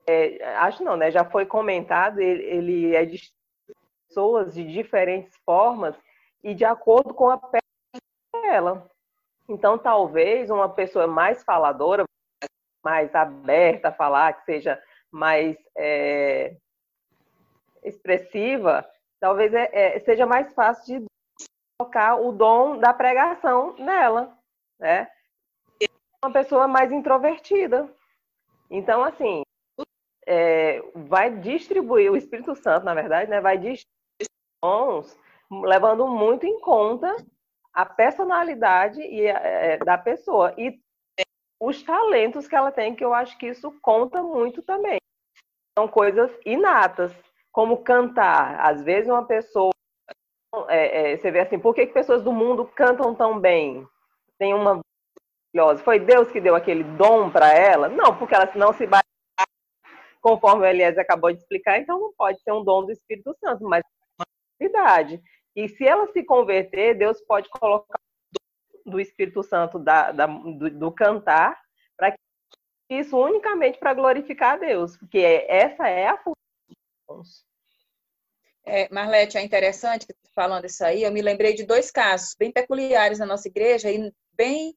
é, acho não, né? Já foi comentado, ele, ele é pessoas de diferentes formas e de acordo com a pele dela. Então, talvez uma pessoa mais faladora, mais aberta a falar, que seja mais é, expressiva, talvez é, é, seja mais fácil de colocar o dom da pregação nela, né? Uma pessoa mais introvertida. Então, assim, é, vai distribuir, o Espírito Santo, na verdade, né, vai distribuir levando muito em conta a personalidade e, é, da pessoa e os talentos que ela tem, que eu acho que isso conta muito também. São coisas inatas, como cantar. Às vezes uma pessoa, é, é, você vê assim, por que, que pessoas do mundo cantam tão bem? Tem uma foi Deus que deu aquele dom para ela? Não, porque ela não se bate conforme o Eliezer acabou de explicar, então não pode ser um dom do Espírito Santo, mas verdade. E se ela se converter, Deus pode colocar do Espírito Santo da, da do, do, cantar para que isso unicamente para glorificar a Deus, porque essa é a função.
É, Marlete, é interessante que falando isso aí, eu me lembrei de dois casos bem peculiares na nossa igreja e bem,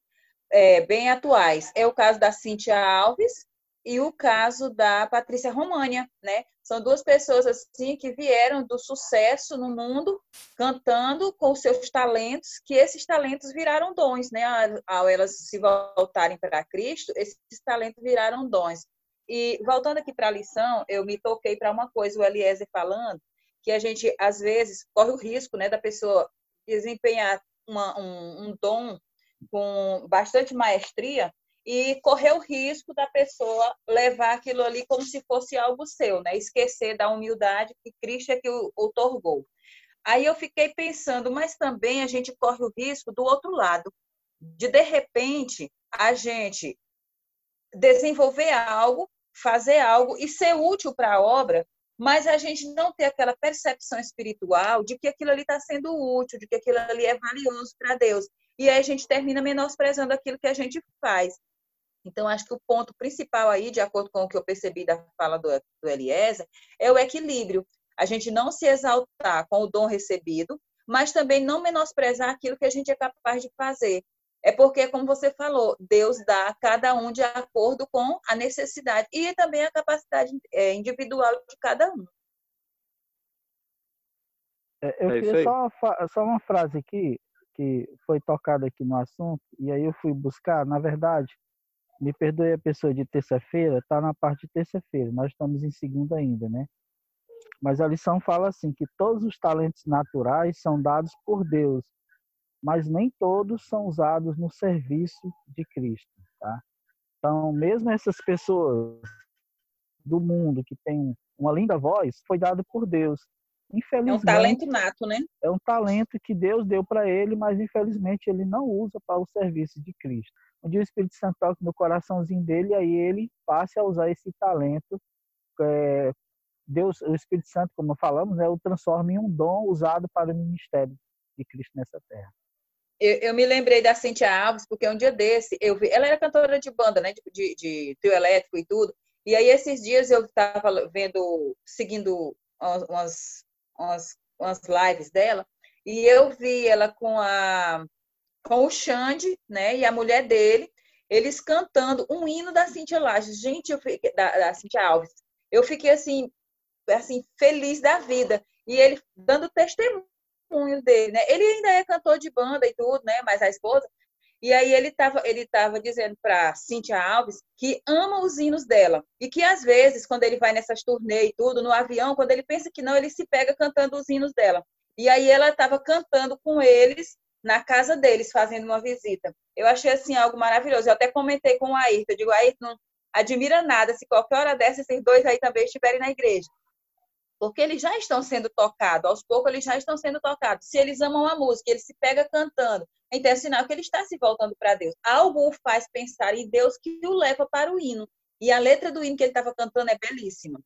é, bem atuais. É o caso da Cíntia Alves, e o caso da Patrícia România, né? São duas pessoas assim que vieram do sucesso no mundo cantando com seus talentos, que esses talentos viraram dons, né? Ao elas se voltarem para Cristo, esses talentos viraram dons. E voltando aqui para a lição, eu me toquei para uma coisa, o Eliezer falando, que a gente às vezes corre o risco, né, da pessoa desempenhar uma, um, um dom com bastante maestria, e correr o risco da pessoa levar aquilo ali como se fosse algo seu, né? Esquecer da humildade que Cristo é que o otorgou. Aí eu fiquei pensando, mas também a gente corre o risco do outro lado, de de repente a gente desenvolver algo, fazer algo e ser útil para a obra, mas a gente não ter aquela percepção espiritual de que aquilo ali está sendo útil, de que aquilo ali é valioso para Deus. E aí a gente termina menosprezando aquilo que a gente faz. Então, acho que o ponto principal aí, de acordo com o que eu percebi da fala do, do Eliezer, é o equilíbrio. A gente não se exaltar com o dom recebido, mas também não menosprezar aquilo que a gente é capaz de fazer. É porque, como você falou, Deus dá a cada um de acordo com a necessidade e também a capacidade é, individual de cada um.
É, eu é queria só uma, só uma frase aqui, que foi tocada aqui no assunto, e aí eu fui buscar, na verdade, me perdoe a pessoa de terça-feira, está na parte de terça-feira, nós estamos em segunda ainda, né? Mas a lição fala assim, que todos os talentos naturais são dados por Deus, mas nem todos são usados no serviço de Cristo, tá? Então, mesmo essas pessoas do mundo que têm uma linda voz, foi dado por Deus.
Infelizmente, é um talento nato, né?
É um talento que Deus deu para ele, mas infelizmente ele não usa para o serviço de Cristo onde o Espírito Santo toque no coraçãozinho dele aí ele passe a usar esse talento. É, Deus, o Espírito Santo, como falamos, né, o transforma em um dom usado para o ministério de Cristo nessa terra.
Eu, eu, me lembrei da Cintia Alves, porque um dia desse, eu vi, ela era cantora de banda, né, de, de, de trio elétrico e tudo, e aí esses dias eu estava vendo, seguindo umas, umas, umas lives dela, e eu vi ela com a com o Xande, né, e a mulher dele, eles cantando um hino da Cintia Lages. Gente, eu fiquei, da, da Cintia Alves. Eu fiquei assim, assim, feliz da vida. E ele dando testemunho dele, né? Ele ainda é cantor de banda e tudo, né? Mas a esposa. E aí ele estava ele tava dizendo para Cintia Alves que ama os hinos dela. E que às vezes, quando ele vai nessas turnês e tudo, no avião, quando ele pensa que não, ele se pega cantando os hinos dela. E aí ela estava cantando com eles na casa deles, fazendo uma visita. Eu achei assim algo maravilhoso. Eu até comentei com o Ayrton, eu digo, Ayrton, não admira nada se qualquer hora dessa esses dois aí também estiverem na igreja. Porque eles já estão sendo tocados, aos poucos eles já estão sendo tocados. Se eles amam a música, ele se pega cantando, então é sinal que ele está se voltando para Deus. Algo o faz pensar em Deus que o leva para o hino. E a letra do hino que ele estava cantando é belíssima.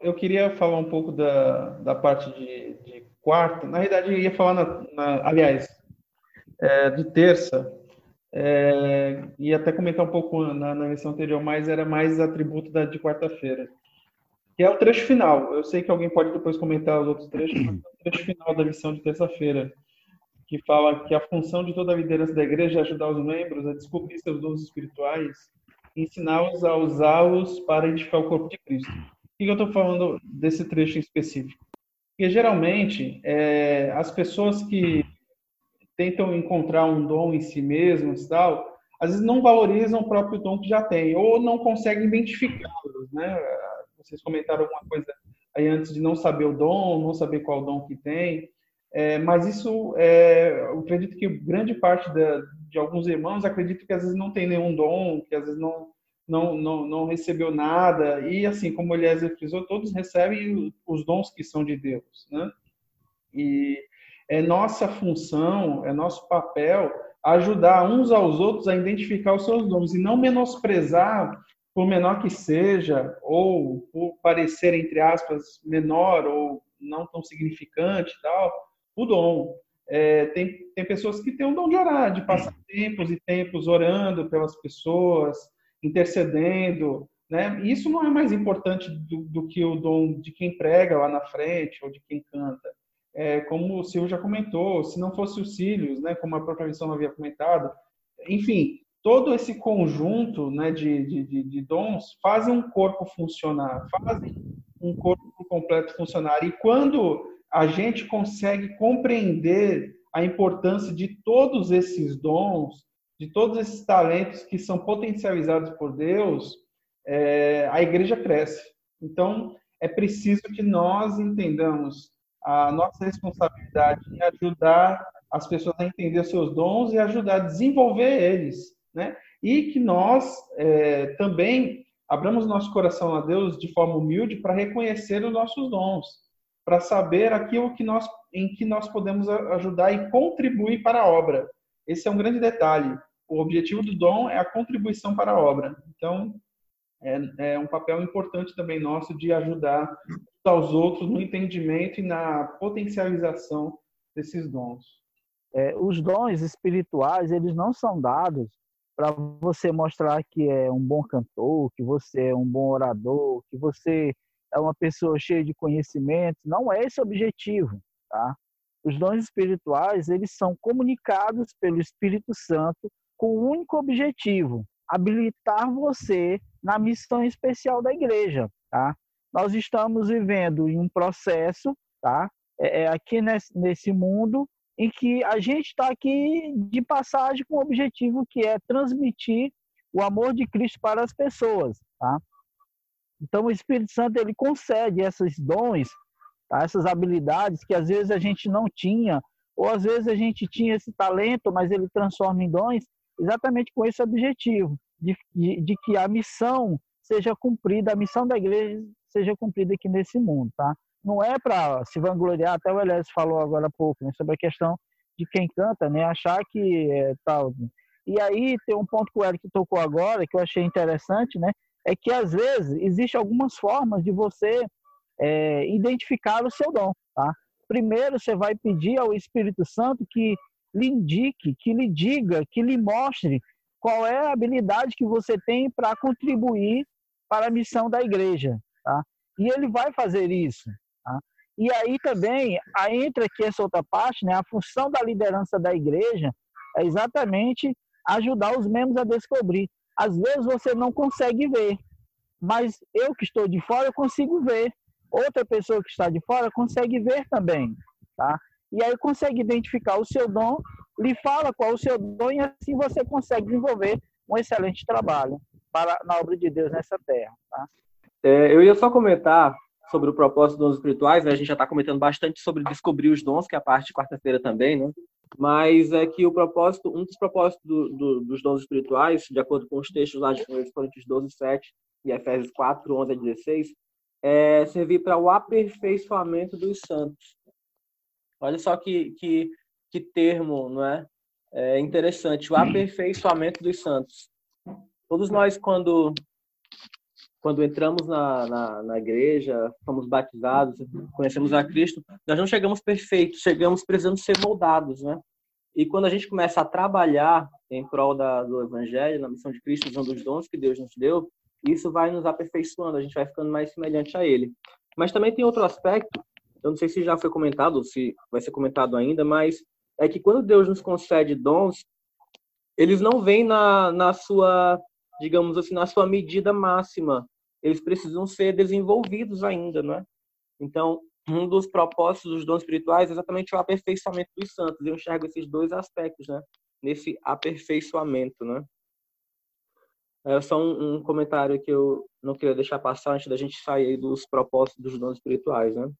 Eu queria falar um pouco da, da parte de, de quarta, na realidade eu ia falar, na, na aliás, é, de terça, é, e até comentar um pouco na, na lição anterior, mas era mais atributo da, de quarta-feira, que é o trecho final. Eu sei que alguém pode depois comentar os outros trechos, mas é o trecho final da lição de terça-feira, que fala que a função de toda a liderança da igreja é ajudar os membros a descobrir seus dons espirituais e ensiná-los a usá-los para edificar o corpo de Cristo. Por que eu estou falando desse trecho em específico? Porque geralmente as pessoas que tentam encontrar um dom em si mesmas, tal, às vezes não valorizam o próprio dom que já tem, ou não conseguem identificá-los, né? Vocês comentaram alguma coisa aí antes de não saber o dom, não saber qual dom que tem, é, mas isso, é, eu acredito que grande parte da, de alguns irmãos acredito que às vezes não tem nenhum dom, que às vezes não, não, não, não recebeu nada, e assim, como Eliezer frisou, todos recebem os dons que são de Deus, né? E é nossa função, é nosso papel ajudar uns aos outros a identificar os seus dons e não menosprezar, por menor que seja, ou por parecer, entre aspas, menor ou não tão significante tal, o dom. É, tem, tem pessoas que têm o dom de orar, de passar tempos e tempos orando pelas pessoas, intercedendo, né? Isso não é mais importante do, do que o dom de quem prega lá na frente ou de quem canta é, como o Silvio já comentou, se não fosse os cílios, né, como a própria missão havia comentado, enfim, todo esse conjunto né, de, de, de, dons fazem um corpo funcionar, fazem um corpo completo funcionar. E quando a gente consegue compreender a importância de todos esses dons, de todos esses talentos que são potencializados por Deus, é, a igreja cresce. Então, é preciso que nós entendamos a nossa responsabilidade em ajudar as pessoas a entender seus dons e ajudar a desenvolver eles, né? E que nós é, também abramos nosso coração a Deus de forma humilde para reconhecer os nossos dons, para saber aquilo que nós, em que nós podemos ajudar e contribuir para a obra. Esse é um grande detalhe. O objetivo do dom é a contribuição para a obra. Então, é, é um papel importante também nosso de ajudar aos outros no entendimento e na potencialização desses dons.
É, os dons espirituais, eles não são dados para você mostrar que é um bom cantor, que você é um bom orador, que você é uma pessoa cheia de conhecimento. Não é esse o objetivo, tá? Os dons espirituais, eles são comunicados pelo Espírito Santo com o único objetivo, habilitar você na missão especial da igreja, tá? Nós estamos vivendo em um processo, tá? É, é aqui nesse, nesse mundo em que a gente está aqui de passagem com o objetivo que é transmitir o amor de Cristo para as pessoas, tá? Então o Espírito Santo ele concede esses dons, tá? essas habilidades que às vezes a gente não tinha, ou às vezes a gente tinha esse talento, mas ele transforma em dons, exatamente com esse objetivo de, de, de que a missão seja cumprida, a missão da igreja seja cumprida aqui nesse mundo, tá? Não é para se vangloriar, até o Elias falou agora há pouco, né, sobre a questão de quem canta, né, achar que é tal. E aí tem um ponto que o Eric tocou agora, que eu achei interessante, né, é que às vezes existem algumas formas de você é, identificar o seu dom, tá? Primeiro você vai pedir ao Espírito Santo que lhe indique, que lhe diga, que lhe mostre qual é a habilidade que você tem para contribuir para a missão da igreja. Tá? E ele vai fazer isso. Tá? E aí também entra aqui essa outra parte, né? a função da liderança da igreja é exatamente ajudar os membros a descobrir. Às vezes você não consegue ver, mas eu que estou de fora eu consigo ver. Outra pessoa que está de fora consegue ver também. Tá? E aí consegue identificar o seu dom lhe fala qual o seu dom e assim você consegue desenvolver um excelente trabalho para na obra de Deus nessa terra. Tá?
É, eu ia só comentar sobre o propósito dos dons espirituais, né? a gente já está comentando bastante sobre descobrir os dons, que é a parte de quarta-feira também, né? Mas é que o propósito, um dos propósitos do, do, dos dons espirituais, de acordo com os textos lá de Coríntios 12, 7 e Efésios 4, 11 a 16, é servir para o aperfeiçoamento dos santos. Olha só que, que que termo, não é? É interessante, o aperfeiçoamento dos santos. Todos nós, quando quando entramos na, na, na, igreja, fomos batizados, conhecemos a Cristo, nós não chegamos perfeitos, chegamos precisando ser moldados, né? E quando a gente começa a trabalhar em prol da, do Evangelho, na missão de Cristo, usando os dons que Deus nos deu, isso vai nos aperfeiçoando, a gente vai ficando mais semelhante a Ele. Mas também tem outro aspecto, eu não sei se já foi comentado, ou se vai ser comentado ainda, mas é que quando Deus nos concede dons, eles não vêm na, na sua, digamos assim, na sua medida máxima. Eles precisam ser desenvolvidos ainda, né? Então, um dos propósitos dos dons espirituais é exatamente o aperfeiçoamento dos santos. Eu enxergo esses dois aspectos, né? Nesse aperfeiçoamento, né? É só um, um, comentário que eu não queria deixar passar antes da gente sair dos propósitos dos dons espirituais, né?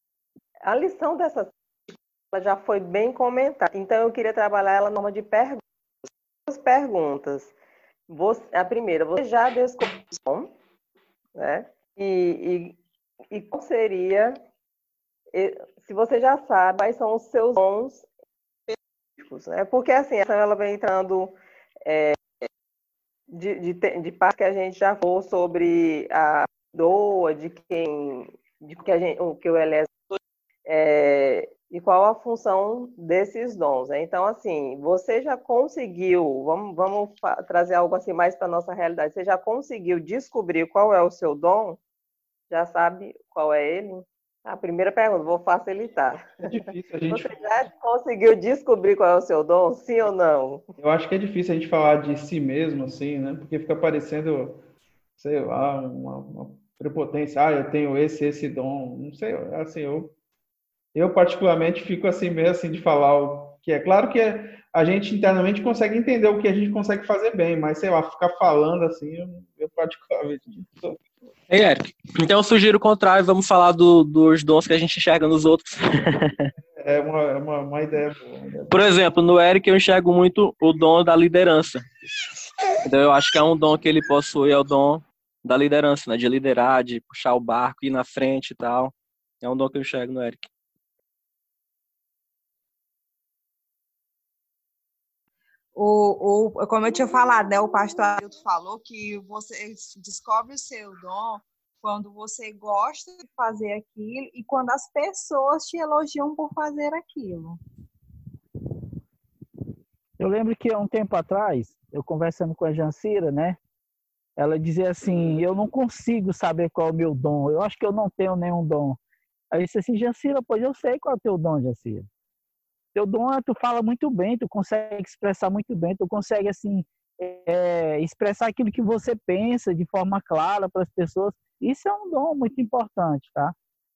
A lição dessa já foi bem comentada, então eu queria trabalhar ela numa de perguntas. perguntas. Você, a primeira, você já descobriu, né? E, e, e qual seria, se você já sabe, quais são os seus dons específicos, né? Porque assim, ela vem entrando é, de, de, de parte que a gente já falou sobre a doa, de quem, de que a gente, o que o Elésio é, e qual a função desses dons. Né? Então, assim, você já conseguiu, vamos, vamos trazer algo assim mais para a nossa realidade, você já conseguiu descobrir qual é o seu dom? Já sabe qual é ele? A primeira pergunta, vou facilitar.
É difícil a gente...
Você já conseguiu descobrir qual é o seu dom, sim ou não?
Eu acho que é difícil a gente falar de si mesmo, assim, né? Porque fica parecendo, sei lá, uma, uma prepotência. Ah, eu tenho esse, esse dom. Não sei, assim, eu, eu particularmente fico assim meio assim de falar o que é. Claro que a gente internamente consegue entender o que a gente consegue fazer bem, mas sei lá, ficar falando assim, eu, eu particularmente
Ei, Eric, então eu sugiro o contrário, vamos falar do, dos dons que a gente enxerga nos outros. [LAUGHS]
É uma, é uma, uma ideia boa.
Por exemplo, no Eric eu enxergo muito o dom da liderança. Então eu acho que é um dom que ele possui, é o dom da liderança, né? De liderar, de puxar o barco, ir na frente e tal. É um dom que eu enxergo no Eric.
O, o, como eu tinha falado, né, o pastor Ailton falou que você descobre o seu dom quando você gosta de fazer aquilo e quando as pessoas te elogiam por fazer aquilo.
Eu lembro que há um tempo atrás, eu conversando com a Jancira, né? Ela dizia assim: Eu não consigo saber qual é o meu dom, eu acho que eu não tenho nenhum dom. Aí eu disse assim: Jancira, pois eu sei qual é o teu dom, Jancira. Teu dom tu fala muito bem, tu consegue expressar muito bem, tu consegue, assim, é, expressar aquilo que você pensa de forma clara para as pessoas. Isso é um dom muito importante, tá?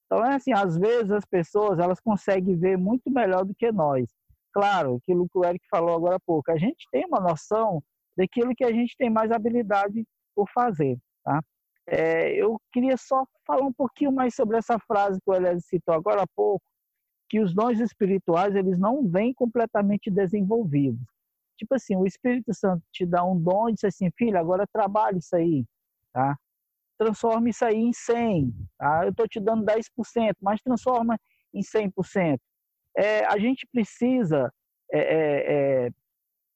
Então, é assim, às vezes as pessoas, elas conseguem ver muito melhor do que nós. Claro, aquilo que o Eric falou agora há pouco, a gente tem uma noção daquilo que a gente tem mais habilidade por fazer, tá? É, eu queria só falar um pouquinho mais sobre essa frase que o Elias citou agora há pouco, que os dons espirituais eles não vêm completamente desenvolvidos. Tipo assim, o Espírito Santo te dá um dom e diz assim, filho, agora trabalhe isso aí, tá? Transforma isso aí em 100, tá? Eu estou te dando 10%, mas transforma em 100%. É, a gente precisa é, é, é,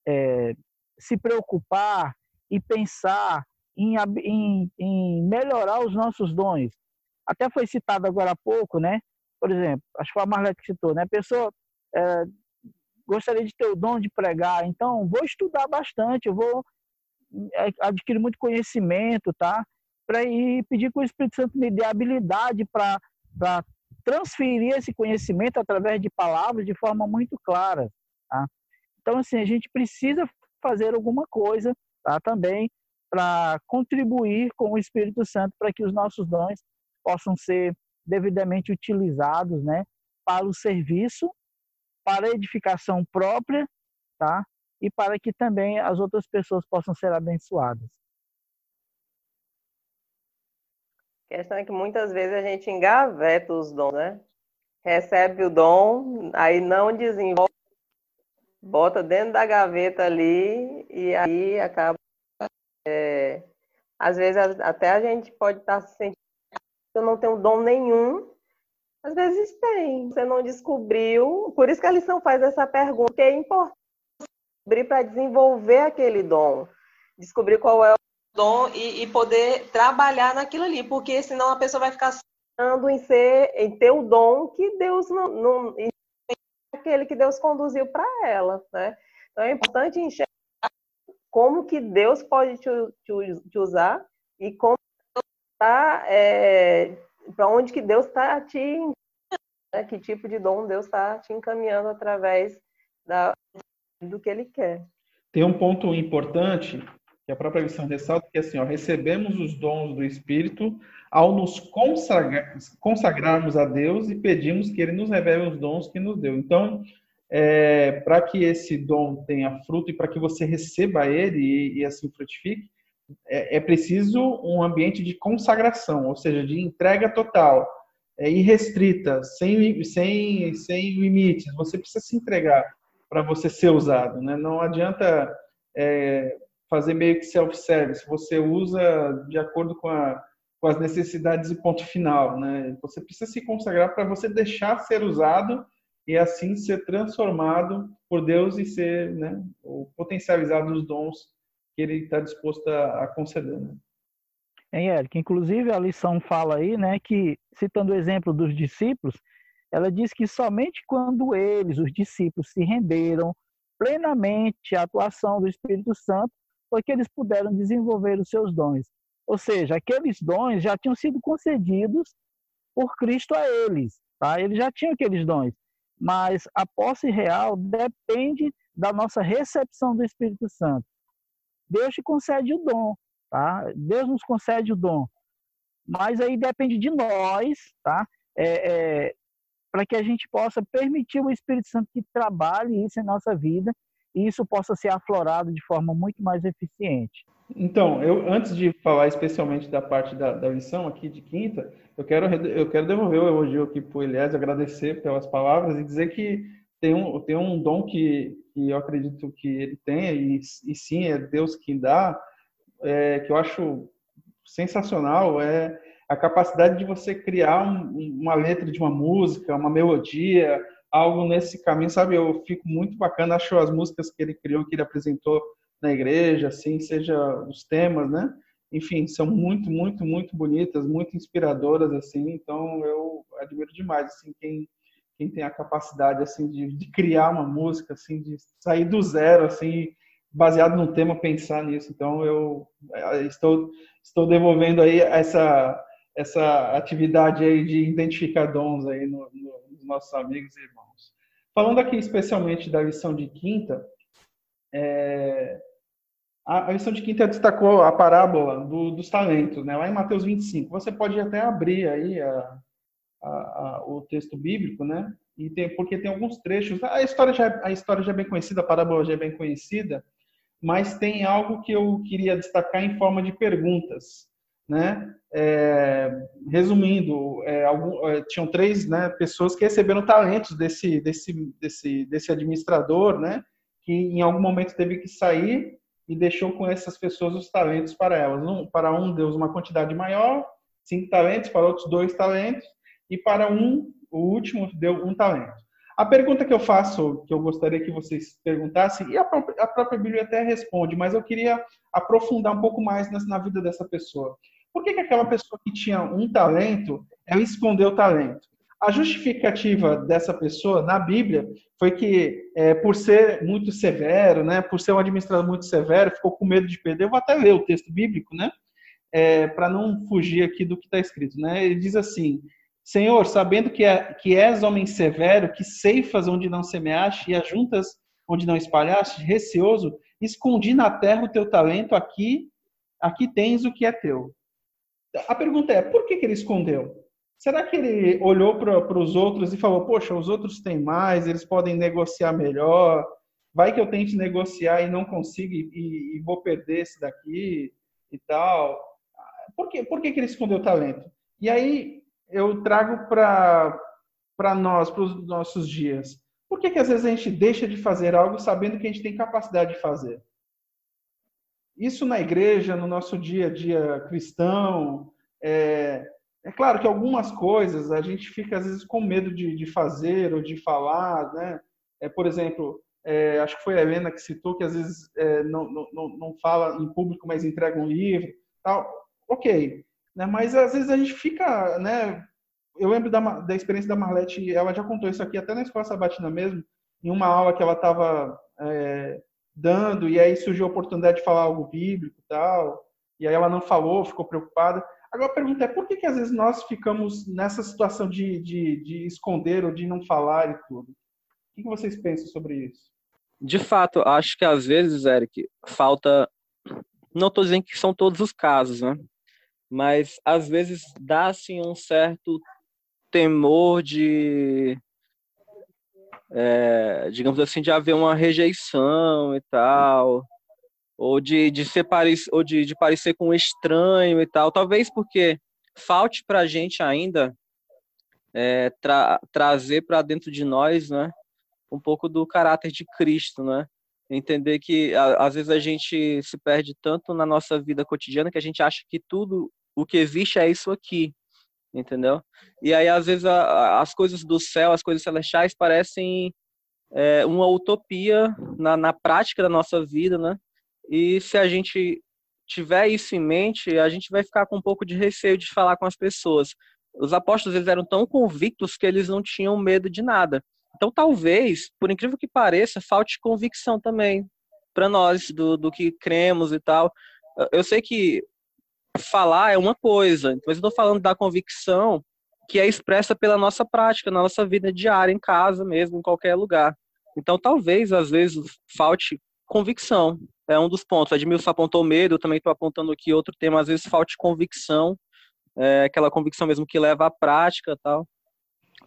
é, se preocupar e pensar em, em, em melhorar os nossos dons. Até foi citado agora há pouco, né? Por exemplo, acho que foi a Marlete que citou, né? A pessoa é, gostaria de ter o dom de pregar, então vou estudar bastante, eu vou é, adquirir muito conhecimento, tá? Para ir pedir que o Espírito Santo me dê habilidade para transferir esse conhecimento através de palavras de forma muito clara, tá? Então, assim, a gente precisa fazer alguma coisa, tá? Também para contribuir com o Espírito Santo para que os nossos dons possam ser devidamente utilizados, né, para o serviço, para a edificação própria, tá? E para que também as outras pessoas possam ser abençoadas.
A questão é que muitas vezes a gente engaveta os dons, né? Recebe o dom, aí não desenvolve, bota dentro da gaveta ali e aí acaba. É, às vezes até a gente pode estar se sentindo eu não tenho dom nenhum. Às vezes tem, você não descobriu. Por isso que a lição faz essa pergunta, que é importante descobrir para desenvolver aquele dom. Descobrir qual é o dom e, e, poder trabalhar naquilo ali, porque senão a pessoa vai ficar sonhando em ser, em ter o dom que Deus não, não aquele que Deus conduziu para ela, né? Então é importante enxergar como que Deus pode te, te, te usar e como tá, é, para onde que Deus está te né? que tipo de dom Deus está te encaminhando através da, do que Ele quer.
Tem um ponto importante que a própria lição ressalta que é assim, ó, recebemos os dons do Espírito ao nos consagra consagrarmos a Deus e pedimos que Ele nos revele os dons que nos deu. Então, é, para que esse dom tenha fruto e para que você receba ele e, e assim frutifique, é, é preciso um ambiente de consagração, ou seja, de entrega total, é, irrestrita, sem, sem, sem limites. Você precisa se entregar para você ser usado. Né? Não adianta é, fazer meio que self-service. Você usa de acordo com, a, com, as necessidades e ponto final. Né? Você precisa se consagrar para você deixar ser usado e assim ser transformado por Deus e ser né, potencializado os dons que Ele está disposto a, conceder. Né?
Hein? Inclusive a lição fala aí, né, que citando o exemplo dos discípulos, ela diz que somente quando eles, os discípulos, se renderam plenamente à atuação do Espírito Santo, foi que eles puderam desenvolver os seus dons. Ou seja, aqueles dons já tinham sido concedidos por Cristo a eles, tá? Eles já tinham aqueles dons, mas a posse real depende da nossa recepção do Espírito Santo. Deus te concede o dom, tá? Deus nos concede o dom, mas aí depende de nós, tá? É, é, para que a gente possa permitir o Espírito Santo que trabalhe isso em nossa vida e isso possa ser aflorado de forma muito mais eficiente.
Então, eu antes de falar especialmente da parte da, da lição aqui de quinta, eu quero eu quero devolver o elogio aqui para o Elias, agradecer pelas palavras e dizer que tem um tem um dom que, que eu acredito que ele tem e, e sim é Deus quem dá, é, que eu acho sensacional é a capacidade de você criar um, uma letra de uma música, uma melodia, algo nesse caminho, sabe? Eu fico muito bacana, acho as músicas que ele criou, que ele apresentou na igreja, assim, seja os temas, né? Enfim, são muito, muito, muito bonitas, muito inspiradoras, assim. Então, eu admiro demais, assim, quem quem tem a capacidade, assim, de, de criar uma música, assim, de sair do zero, assim, baseado no tema, pensar nisso. Então, eu eh, estou, estou devolvendo aí essa, essa atividade aí de identificar dons aí no, no, nos nossos amigos e irmãos. Falando aqui especialmente da lição de quinta, é, a, a, lição de quinta destacou a parábola do, dos talentos, né? lá em Mateus 25. Você pode até abrir aí a, a, o texto bíblico, né? E tem, porque tem alguns trechos. A história, já, é, a história já é bem conhecida, a parábola já é bem conhecida, mas tem algo que eu queria destacar em forma de perguntas. Né? É, resumindo, é, algum, é, tinham três né, pessoas que receberam talentos desse, desse, desse, desse administrador, né, que em algum momento teve que sair e deixou com essas pessoas os talentos para elas. Um, para um, deu uma quantidade maior, cinco talentos, para outros, dois talentos, e para um, o último, deu um talento. A pergunta que eu faço, que eu gostaria que vocês perguntassem, e a própria, a própria Bíblia até responde, mas eu queria aprofundar um pouco mais na, vida dessa pessoa. Por que, que aquela pessoa que tinha um talento, ela escondeu o talento? A justificativa dessa pessoa na Bíblia foi que, é, por ser muito severo, né, por ser um administrador muito severo, ficou com medo de perder. Eu vou até ler o texto bíblico, né, é, para não fugir aqui do que está escrito. Né? Ele diz assim: Senhor, sabendo que, é, que és homem severo, que ceifas onde não semeaste e ajuntas onde não espalhaste, receoso, escondi na terra o teu talento, aqui, aqui tens o que é teu. A pergunta é, por que, que ele escondeu? Será que ele olhou para os outros e falou, poxa, os outros têm mais, eles podem negociar melhor, vai que eu tente negociar e não consigo e, e vou perder esse daqui e tal. Por, por que, que ele escondeu o talento? E aí, eu trago para nós, para os nossos dias. Por que, que às vezes a gente deixa de fazer algo sabendo que a gente tem capacidade de fazer? Isso na igreja, no nosso dia a dia cristão, é, é claro que algumas coisas a gente fica às vezes com medo de, de fazer ou de falar, né? É, por exemplo, é, acho que foi a Helena que citou que às vezes é, não, não, não fala em público, mas entrega um livro, tal. Ok, né? Mas às vezes a gente fica, né? Eu lembro da, da experiência da Marlete, ela já contou isso aqui até na escola sabatina mesmo, em uma aula que ela estava é, dando e aí surgiu a oportunidade de falar algo bíblico e tal, e aí ela não falou, ficou preocupada. Agora a pergunta é por que, que às vezes nós ficamos nessa situação de, de, de esconder ou de não falar e tudo? O que, que vocês pensam sobre isso?
De fato, acho que às vezes, Eric, falta. Não estou dizendo que são todos os casos, né? Mas às vezes dá assim um certo temor de é, digamos assim de haver uma rejeição e tal ou de, de ser ou de, de parecer com um estranho e tal. Talvez porque falte para a gente ainda é, tra trazer para dentro de nós, né, um pouco do caráter de Cristo, né? Entender que às vezes a gente se perde tanto na nossa vida cotidiana que a gente acha que tudo o que existe é isso aqui, entendeu? E aí às vezes a, as coisas do céu, as coisas celestiais parecem é, uma utopia na, na prática da nossa vida, né? E se a gente tiver isso em mente, a gente vai ficar com um pouco de receio de falar com as pessoas. Os apóstolos eles eram tão convictos que eles não tinham medo de nada. Então, talvez, por incrível que pareça, falte convicção também para nós do, do que cremos e tal. Eu sei que falar é uma coisa, mas eu estou falando da convicção que é expressa pela nossa prática, na nossa vida diária, em casa mesmo, em qualquer lugar. Então, talvez, às vezes, falte convicção. É um dos pontos. Edmilson apontou medo, eu também estou apontando aqui outro tema, às vezes falte convicção, é, aquela convicção mesmo que leva à prática tal.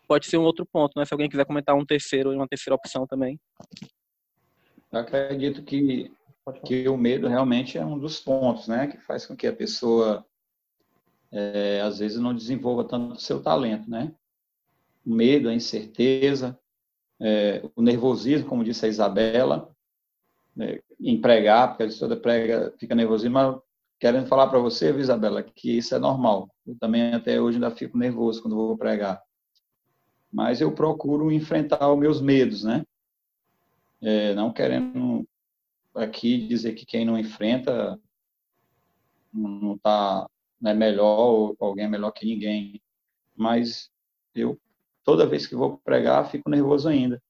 Pode ser um outro ponto, né? Se alguém quiser comentar um terceiro, uma terceira opção também.
Eu acredito que, que o medo realmente é um dos pontos, né? Que faz com que a pessoa, é, às vezes, não desenvolva tanto o seu talento, né? O medo, a incerteza, é, o nervosismo, como disse a Isabela, né, empregar, porque a pessoa prega, fica nervosismo, mas querendo falar para você, Isabela, que isso é normal. Eu também até hoje ainda fico nervoso quando vou pregar. Mas eu procuro enfrentar os meus medos, né? É, não querendo aqui dizer que quem não enfrenta não tá não é melhor ou alguém é melhor que ninguém, mas eu toda vez que vou pregar fico nervoso ainda.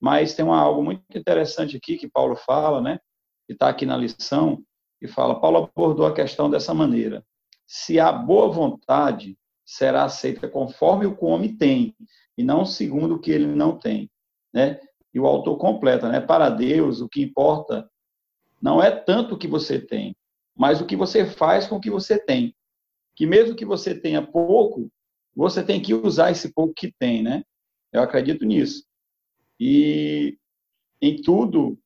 Mas tem uma, algo muito interessante aqui que Paulo fala, né? Que está aqui na lição, e fala: Paulo abordou a questão dessa maneira. Se a boa vontade será aceita conforme o que o homem tem, e não segundo o que ele não tem. Né? E o autor completa: né? Para Deus, o que importa não é tanto o que você tem, mas o que você faz com o que você tem. Que mesmo que você tenha pouco, você tem que usar esse pouco que tem, né? Eu acredito nisso. E em tudo,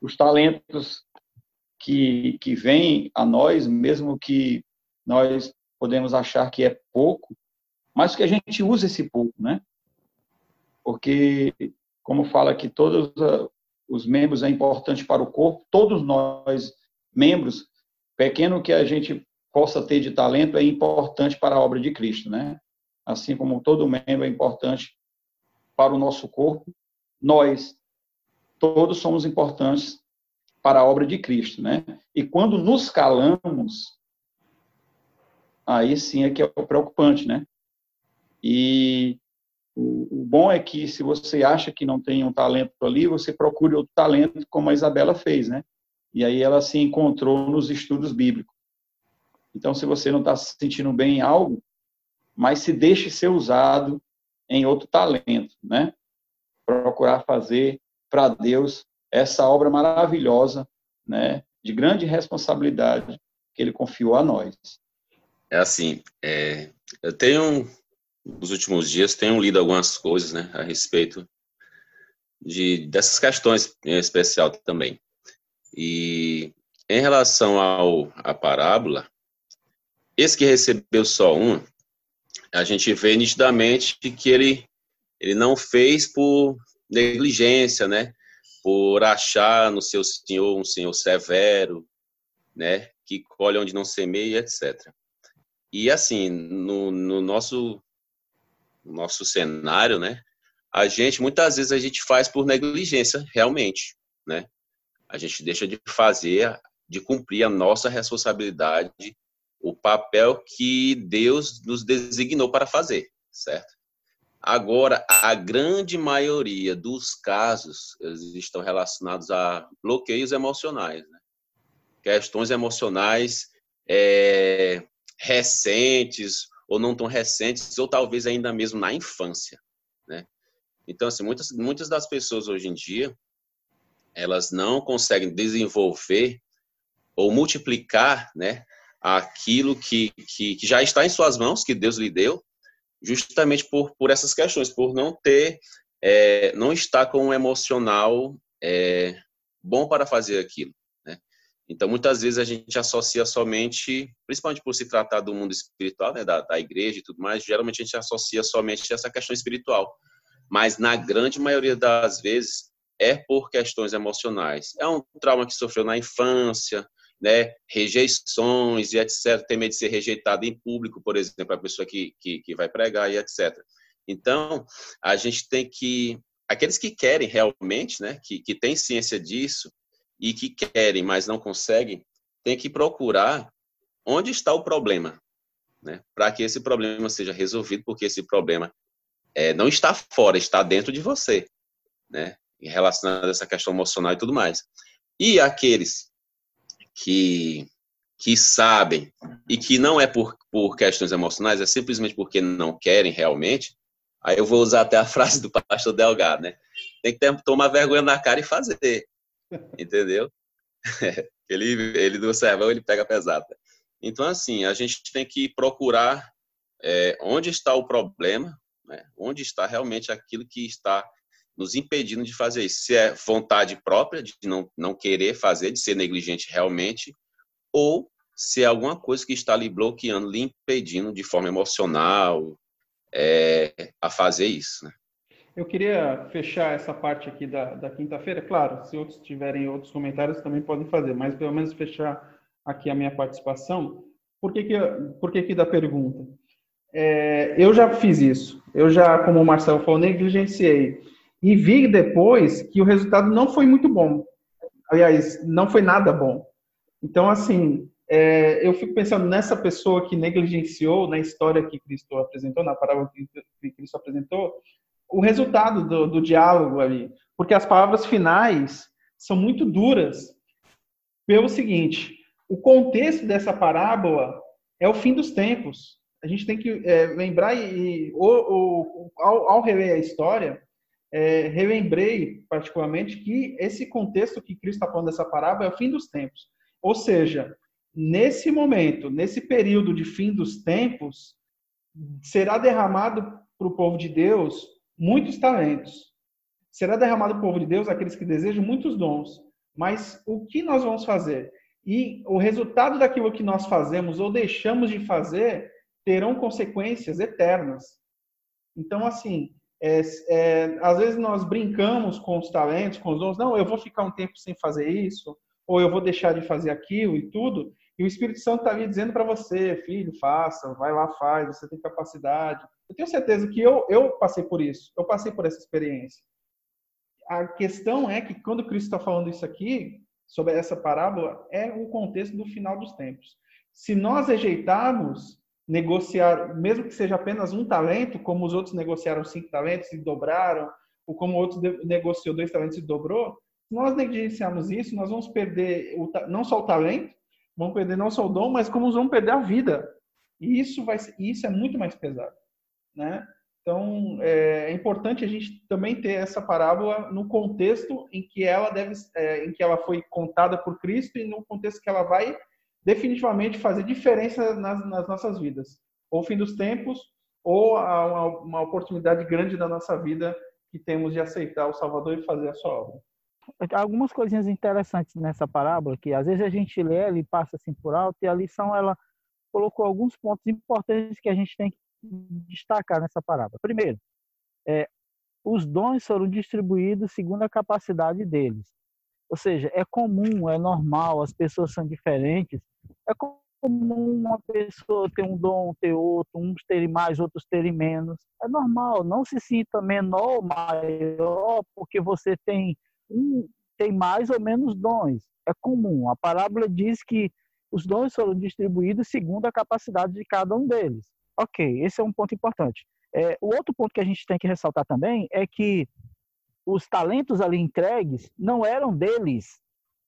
os talentos que, que vêm a nós, mesmo que nós podemos achar que é pouco, mas que a gente use esse pouco, né? Porque, como fala que todos os membros é importante para o corpo, todos nós, membros, pequeno que a gente possa ter de talento, é importante para a obra de Cristo, né? Assim como todo membro é importante para o nosso corpo, nós todos somos importantes para a obra de Cristo, né? E quando nos calamos, aí sim é que é preocupante, né? E o bom é que se você acha que não tem um talento ali, você procure outro talento, como a Isabela fez, né? E aí ela se encontrou nos estudos bíblicos. Então, se você não está se sentindo bem em algo, mas se deixe ser usado em outro talento, né? Procurar fazer para Deus essa obra maravilhosa, né? De grande responsabilidade que Ele confiou a nós.
É assim, é, eu tenho, nos últimos dias, tenho lido algumas coisas, né? A respeito de dessas questões em especial também. E em relação ao a parábola, esse que recebeu só um, a gente vê nitidamente que ele, ele não fez por negligência, né? Por achar no seu senhor um senhor severo, né? Que colhe onde não semeia, etc. E assim, no, no nosso nosso cenário, né? A gente muitas vezes a gente faz por negligência, realmente, né? A gente deixa de fazer, de cumprir a nossa responsabilidade o papel que Deus nos designou para fazer, certo? Agora, a grande maioria dos casos estão relacionados a bloqueios emocionais, né? questões emocionais é, recentes ou não tão recentes, ou talvez ainda mesmo na infância, né? Então, assim, muitas, muitas das pessoas hoje em dia, elas não conseguem desenvolver ou multiplicar, né, aquilo que, que, que, já está em suas mãos, que Deus lhe deu, justamente por, por essas questões, por não ter, é, não estar com um emocional é, bom para fazer aquilo. Então, muitas vezes a gente associa somente, principalmente por se tratar do mundo espiritual, né, da, da igreja e tudo mais, geralmente a gente associa somente essa questão espiritual. Mas, na grande maioria das vezes, é por questões emocionais. É um trauma que sofreu na infância, né, rejeições e etc. Tem medo de ser rejeitado em público, por exemplo, a pessoa que, que, que vai pregar e etc. Então, a gente tem que. Aqueles que querem realmente, né, que, que têm ciência disso e que querem, mas não conseguem, tem que procurar onde está o problema, né, para que esse problema seja resolvido, porque esse problema é, não está fora, está dentro de você, né, relacionado a essa questão emocional e tudo mais. E aqueles que, que sabem e que não é por, por questões emocionais, é simplesmente porque não querem realmente, aí eu vou usar até a [LAUGHS] frase do pastor Delgado, né? Tem que ter, tomar vergonha na cara e fazer, entendeu? [LAUGHS] ele, ele do servão, ele pega pesado. Então, assim, a gente tem que procurar é, onde está o problema, né? onde está realmente aquilo que está nos impedindo de fazer isso. Se é vontade própria, de não, não querer fazer, de ser negligente realmente, ou se é alguma coisa que está lhe bloqueando, lhe impedindo de forma emocional é, a fazer isso. Né?
Eu queria fechar essa parte aqui da, da quinta-feira. Claro, se outros tiverem outros comentários, também podem fazer, mas pelo menos fechar aqui a minha participação. Por que, que, por que, que da pergunta? É, eu já fiz isso. Eu já, como o Marcelo falou, negligenciei e vi depois que o resultado não foi muito bom. Aliás, não foi nada bom. Então, assim, é, eu fico pensando nessa pessoa que negligenciou na história que Cristo apresentou, na parábola que Cristo apresentou, o resultado do, do diálogo ali. Porque as palavras finais são muito duras pelo seguinte: o contexto dessa parábola é o fim dos tempos. A gente tem que é, lembrar e, ou, ao, ao reler a história, é, relembrei particularmente que esse contexto que Cristo está falando dessa parábola é o fim dos tempos. Ou seja, nesse momento, nesse período de fim dos tempos, será derramado para o povo de Deus muitos talentos. Será derramado o povo de Deus aqueles que desejam muitos dons. Mas o que nós vamos fazer? E o resultado daquilo que nós fazemos ou deixamos de fazer terão consequências eternas. Então, assim, é, é, às vezes nós brincamos com os talentos, com os dons, não, eu vou ficar um tempo sem fazer isso, ou eu vou deixar de fazer aquilo e tudo, e o Espírito Santo está ali dizendo para você, filho, faça, vai lá, faz, você tem capacidade. Eu tenho certeza que eu, eu passei por isso, eu passei por essa experiência. A questão é que quando Cristo está falando isso aqui, sobre essa parábola, é o contexto do final dos tempos. Se nós rejeitarmos negociar, mesmo que seja apenas um talento, como os outros negociaram cinco talentos e dobraram, ou como outros negociou dois talentos e dobrou, se nós negligenciarmos isso, nós vamos perder o, não só o talento, vamos perder não só o dom, mas como vamos perder a vida. E isso, vai, isso é muito mais pesado. Né? Então, é, é importante a gente também ter essa parábola no contexto em que ela deve, é, em que ela foi contada por Cristo e no contexto que ela vai definitivamente fazer diferença nas, nas nossas vidas. Ou fim dos tempos, ou uma, uma oportunidade grande da nossa vida que temos de aceitar o Salvador e fazer a sua obra.
Algumas coisinhas interessantes nessa parábola, que às vezes a gente lê e passa assim por alto, e a lição ela colocou alguns pontos importantes que a gente tem que destacar nessa parábola. Primeiro, é, os dons foram distribuídos segundo a capacidade deles. Ou seja, é comum, é normal, as pessoas são diferentes. É comum uma pessoa ter um dom, ter outro, uns terem mais, outros terem menos. É normal, não se sinta menor ou maior porque você tem um tem mais ou menos dons. É comum. A parábola diz que os dons foram distribuídos segundo a capacidade de cada um deles. Ok, esse é um ponto importante. É, o outro ponto que a gente tem que ressaltar também é que os talentos ali entregues não eram deles,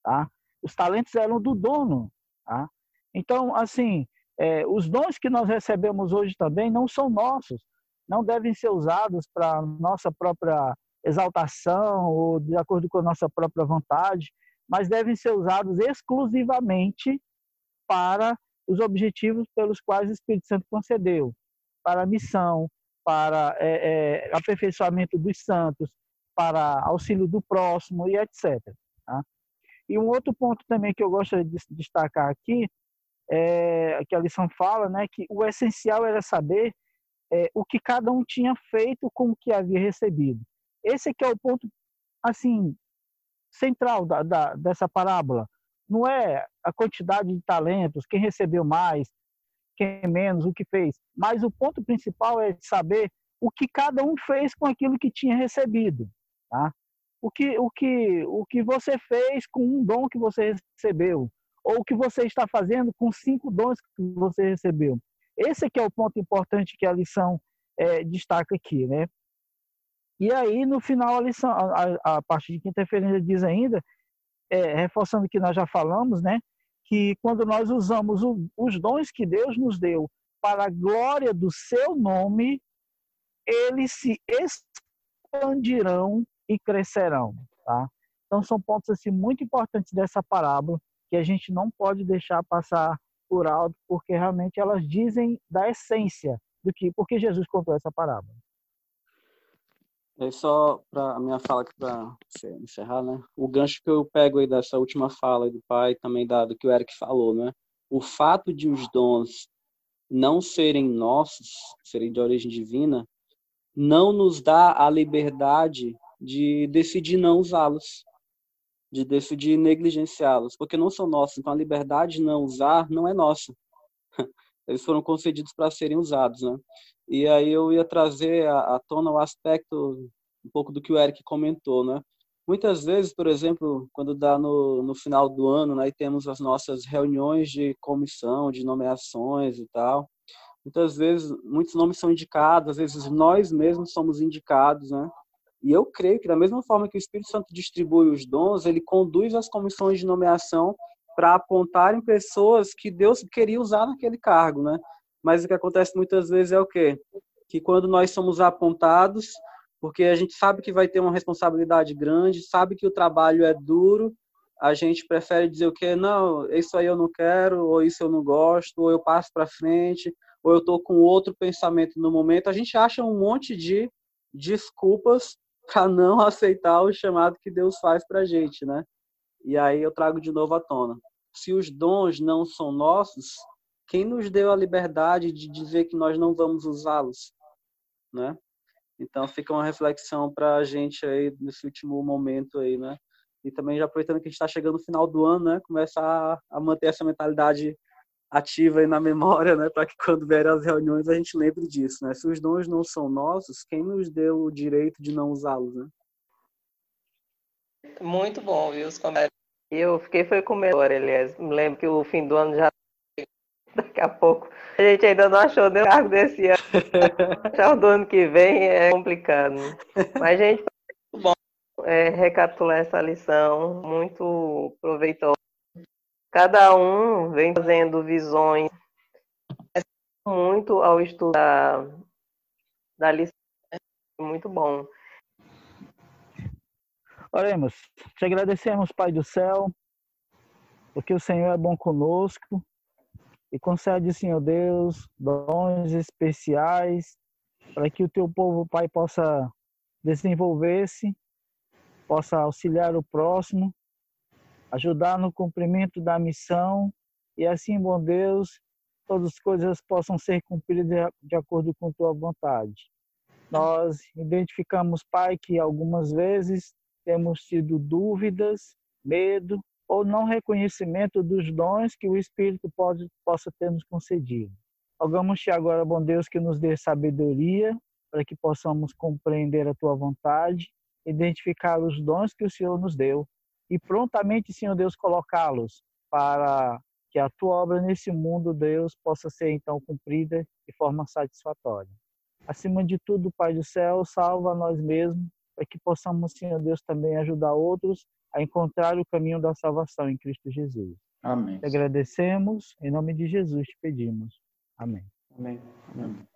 tá? Os talentos eram do dono, tá? Então, assim, é, os dons que nós recebemos hoje também não são nossos, não devem ser usados para nossa própria exaltação ou de acordo com a nossa própria vontade, mas devem ser usados exclusivamente para os objetivos pelos quais o Espírito Santo concedeu, para a missão, para é, é, aperfeiçoamento dos santos, para auxílio do próximo e etc. Tá? E um outro ponto também que eu gostaria de destacar aqui é que a lição fala, né, que o essencial era saber é, o que cada um tinha feito com o que havia recebido. Esse aqui é o ponto, assim, central da, da, dessa parábola. Não é a quantidade de talentos, quem recebeu mais, quem menos, o que fez. Mas o ponto principal é saber o que cada um fez com aquilo que tinha recebido. Tá? O, que, o, que, o que você fez com um dom que você recebeu, ou o que você está fazendo com cinco dons que você recebeu. Esse aqui é o ponto importante que a lição é, destaca aqui, né? E aí, no final, a lição, a, a parte de quinta-feira diz ainda, é, reforçando o que nós já falamos, né? Que quando nós usamos o, os dons que Deus nos deu para a glória do seu nome, eles se expandirão e crescerão, tá? Então, são pontos assim muito importantes dessa parábola que a gente não pode deixar passar por alto, porque realmente elas dizem da essência do que, porque Jesus contou essa parábola.
É só para a minha fala aqui para encerrar, né? O gancho que eu pego aí dessa última fala do pai, também dado que o Eric falou, né? O fato de os dons não serem nossos, serem de origem divina, não nos dá a liberdade de decidir não usá-los, de decidir negligenciá-los, porque não são nossos. Então a liberdade de não usar não é nossa. [LAUGHS] Eles foram concedidos para serem usados, né? E aí eu ia trazer à, tona o aspecto um pouco do que o Eric comentou, né? Muitas vezes, por exemplo, quando dá no, no final do ano, né, e temos as nossas reuniões de comissão, de nomeações e tal, muitas vezes muitos nomes são indicados, às vezes nós mesmos somos indicados, né? E eu creio que da mesma forma que o Espírito Santo distribui os dons, ele conduz as comissões de nomeação para apontarem pessoas que Deus queria usar naquele cargo, né? Mas o que acontece muitas vezes é o quê? Que quando nós somos apontados, porque a gente sabe que vai ter uma responsabilidade grande, sabe que o trabalho é duro, a gente prefere dizer o quê? Não, isso aí eu não quero, ou isso eu não gosto, ou eu passo para frente, ou eu estou com outro pensamento no momento. A gente acha um monte de desculpas [LAUGHS] para não aceitar o chamado que Deus faz para a gente, né? E aí eu trago de novo à tona. Se os dons não são nossos, quem nos deu a liberdade de dizer que nós não vamos usá-los, né? Então fica uma reflexão para a gente aí nesse último momento aí, né? E também já aproveitando que a gente está chegando no final do ano, né? Começar a manter essa mentalidade ativa aí na memória, né, para que quando vierem as reuniões a gente lembre disso, né? Se os dons não são nossos, quem nos deu o direito de não usá-los, né?
Muito bom, viu, os comentários. Eu fiquei foi com medo, aliás. Me lembro que o fim do ano já [LAUGHS] daqui a pouco. A gente ainda não achou nenhum cargo desse ano. [LAUGHS] Já o do ano que vem é complicado. Mas, gente, muito bom é, recapitular essa lição, muito proveitosa. Cada um vem fazendo visões muito ao estudo da, da lição. Muito bom.
Oremos. Te agradecemos, Pai do céu, porque o Senhor é bom conosco e concede, Senhor Deus, dons especiais para que o teu povo, Pai, possa desenvolver-se, possa auxiliar o próximo ajudar no cumprimento da missão e assim, bom Deus, todas as coisas possam ser cumpridas de acordo com tua vontade. Nós identificamos, Pai, que algumas vezes temos tido dúvidas, medo ou não reconhecimento dos dons que o Espírito pode, possa ter nos concedido. Rogamos-te agora, bom Deus, que nos dê sabedoria para que possamos compreender a tua vontade, identificar os dons que o Senhor nos deu e prontamente, Senhor Deus, colocá-los para que a tua obra nesse mundo, Deus, possa ser então cumprida de forma satisfatória. Acima de tudo, Pai do céu, salva nós mesmos, para que possamos, Senhor Deus, também ajudar outros a encontrar o caminho da salvação em Cristo Jesus.
Amém.
Te agradecemos, em nome de Jesus te pedimos. Amém.
Amém. Amém.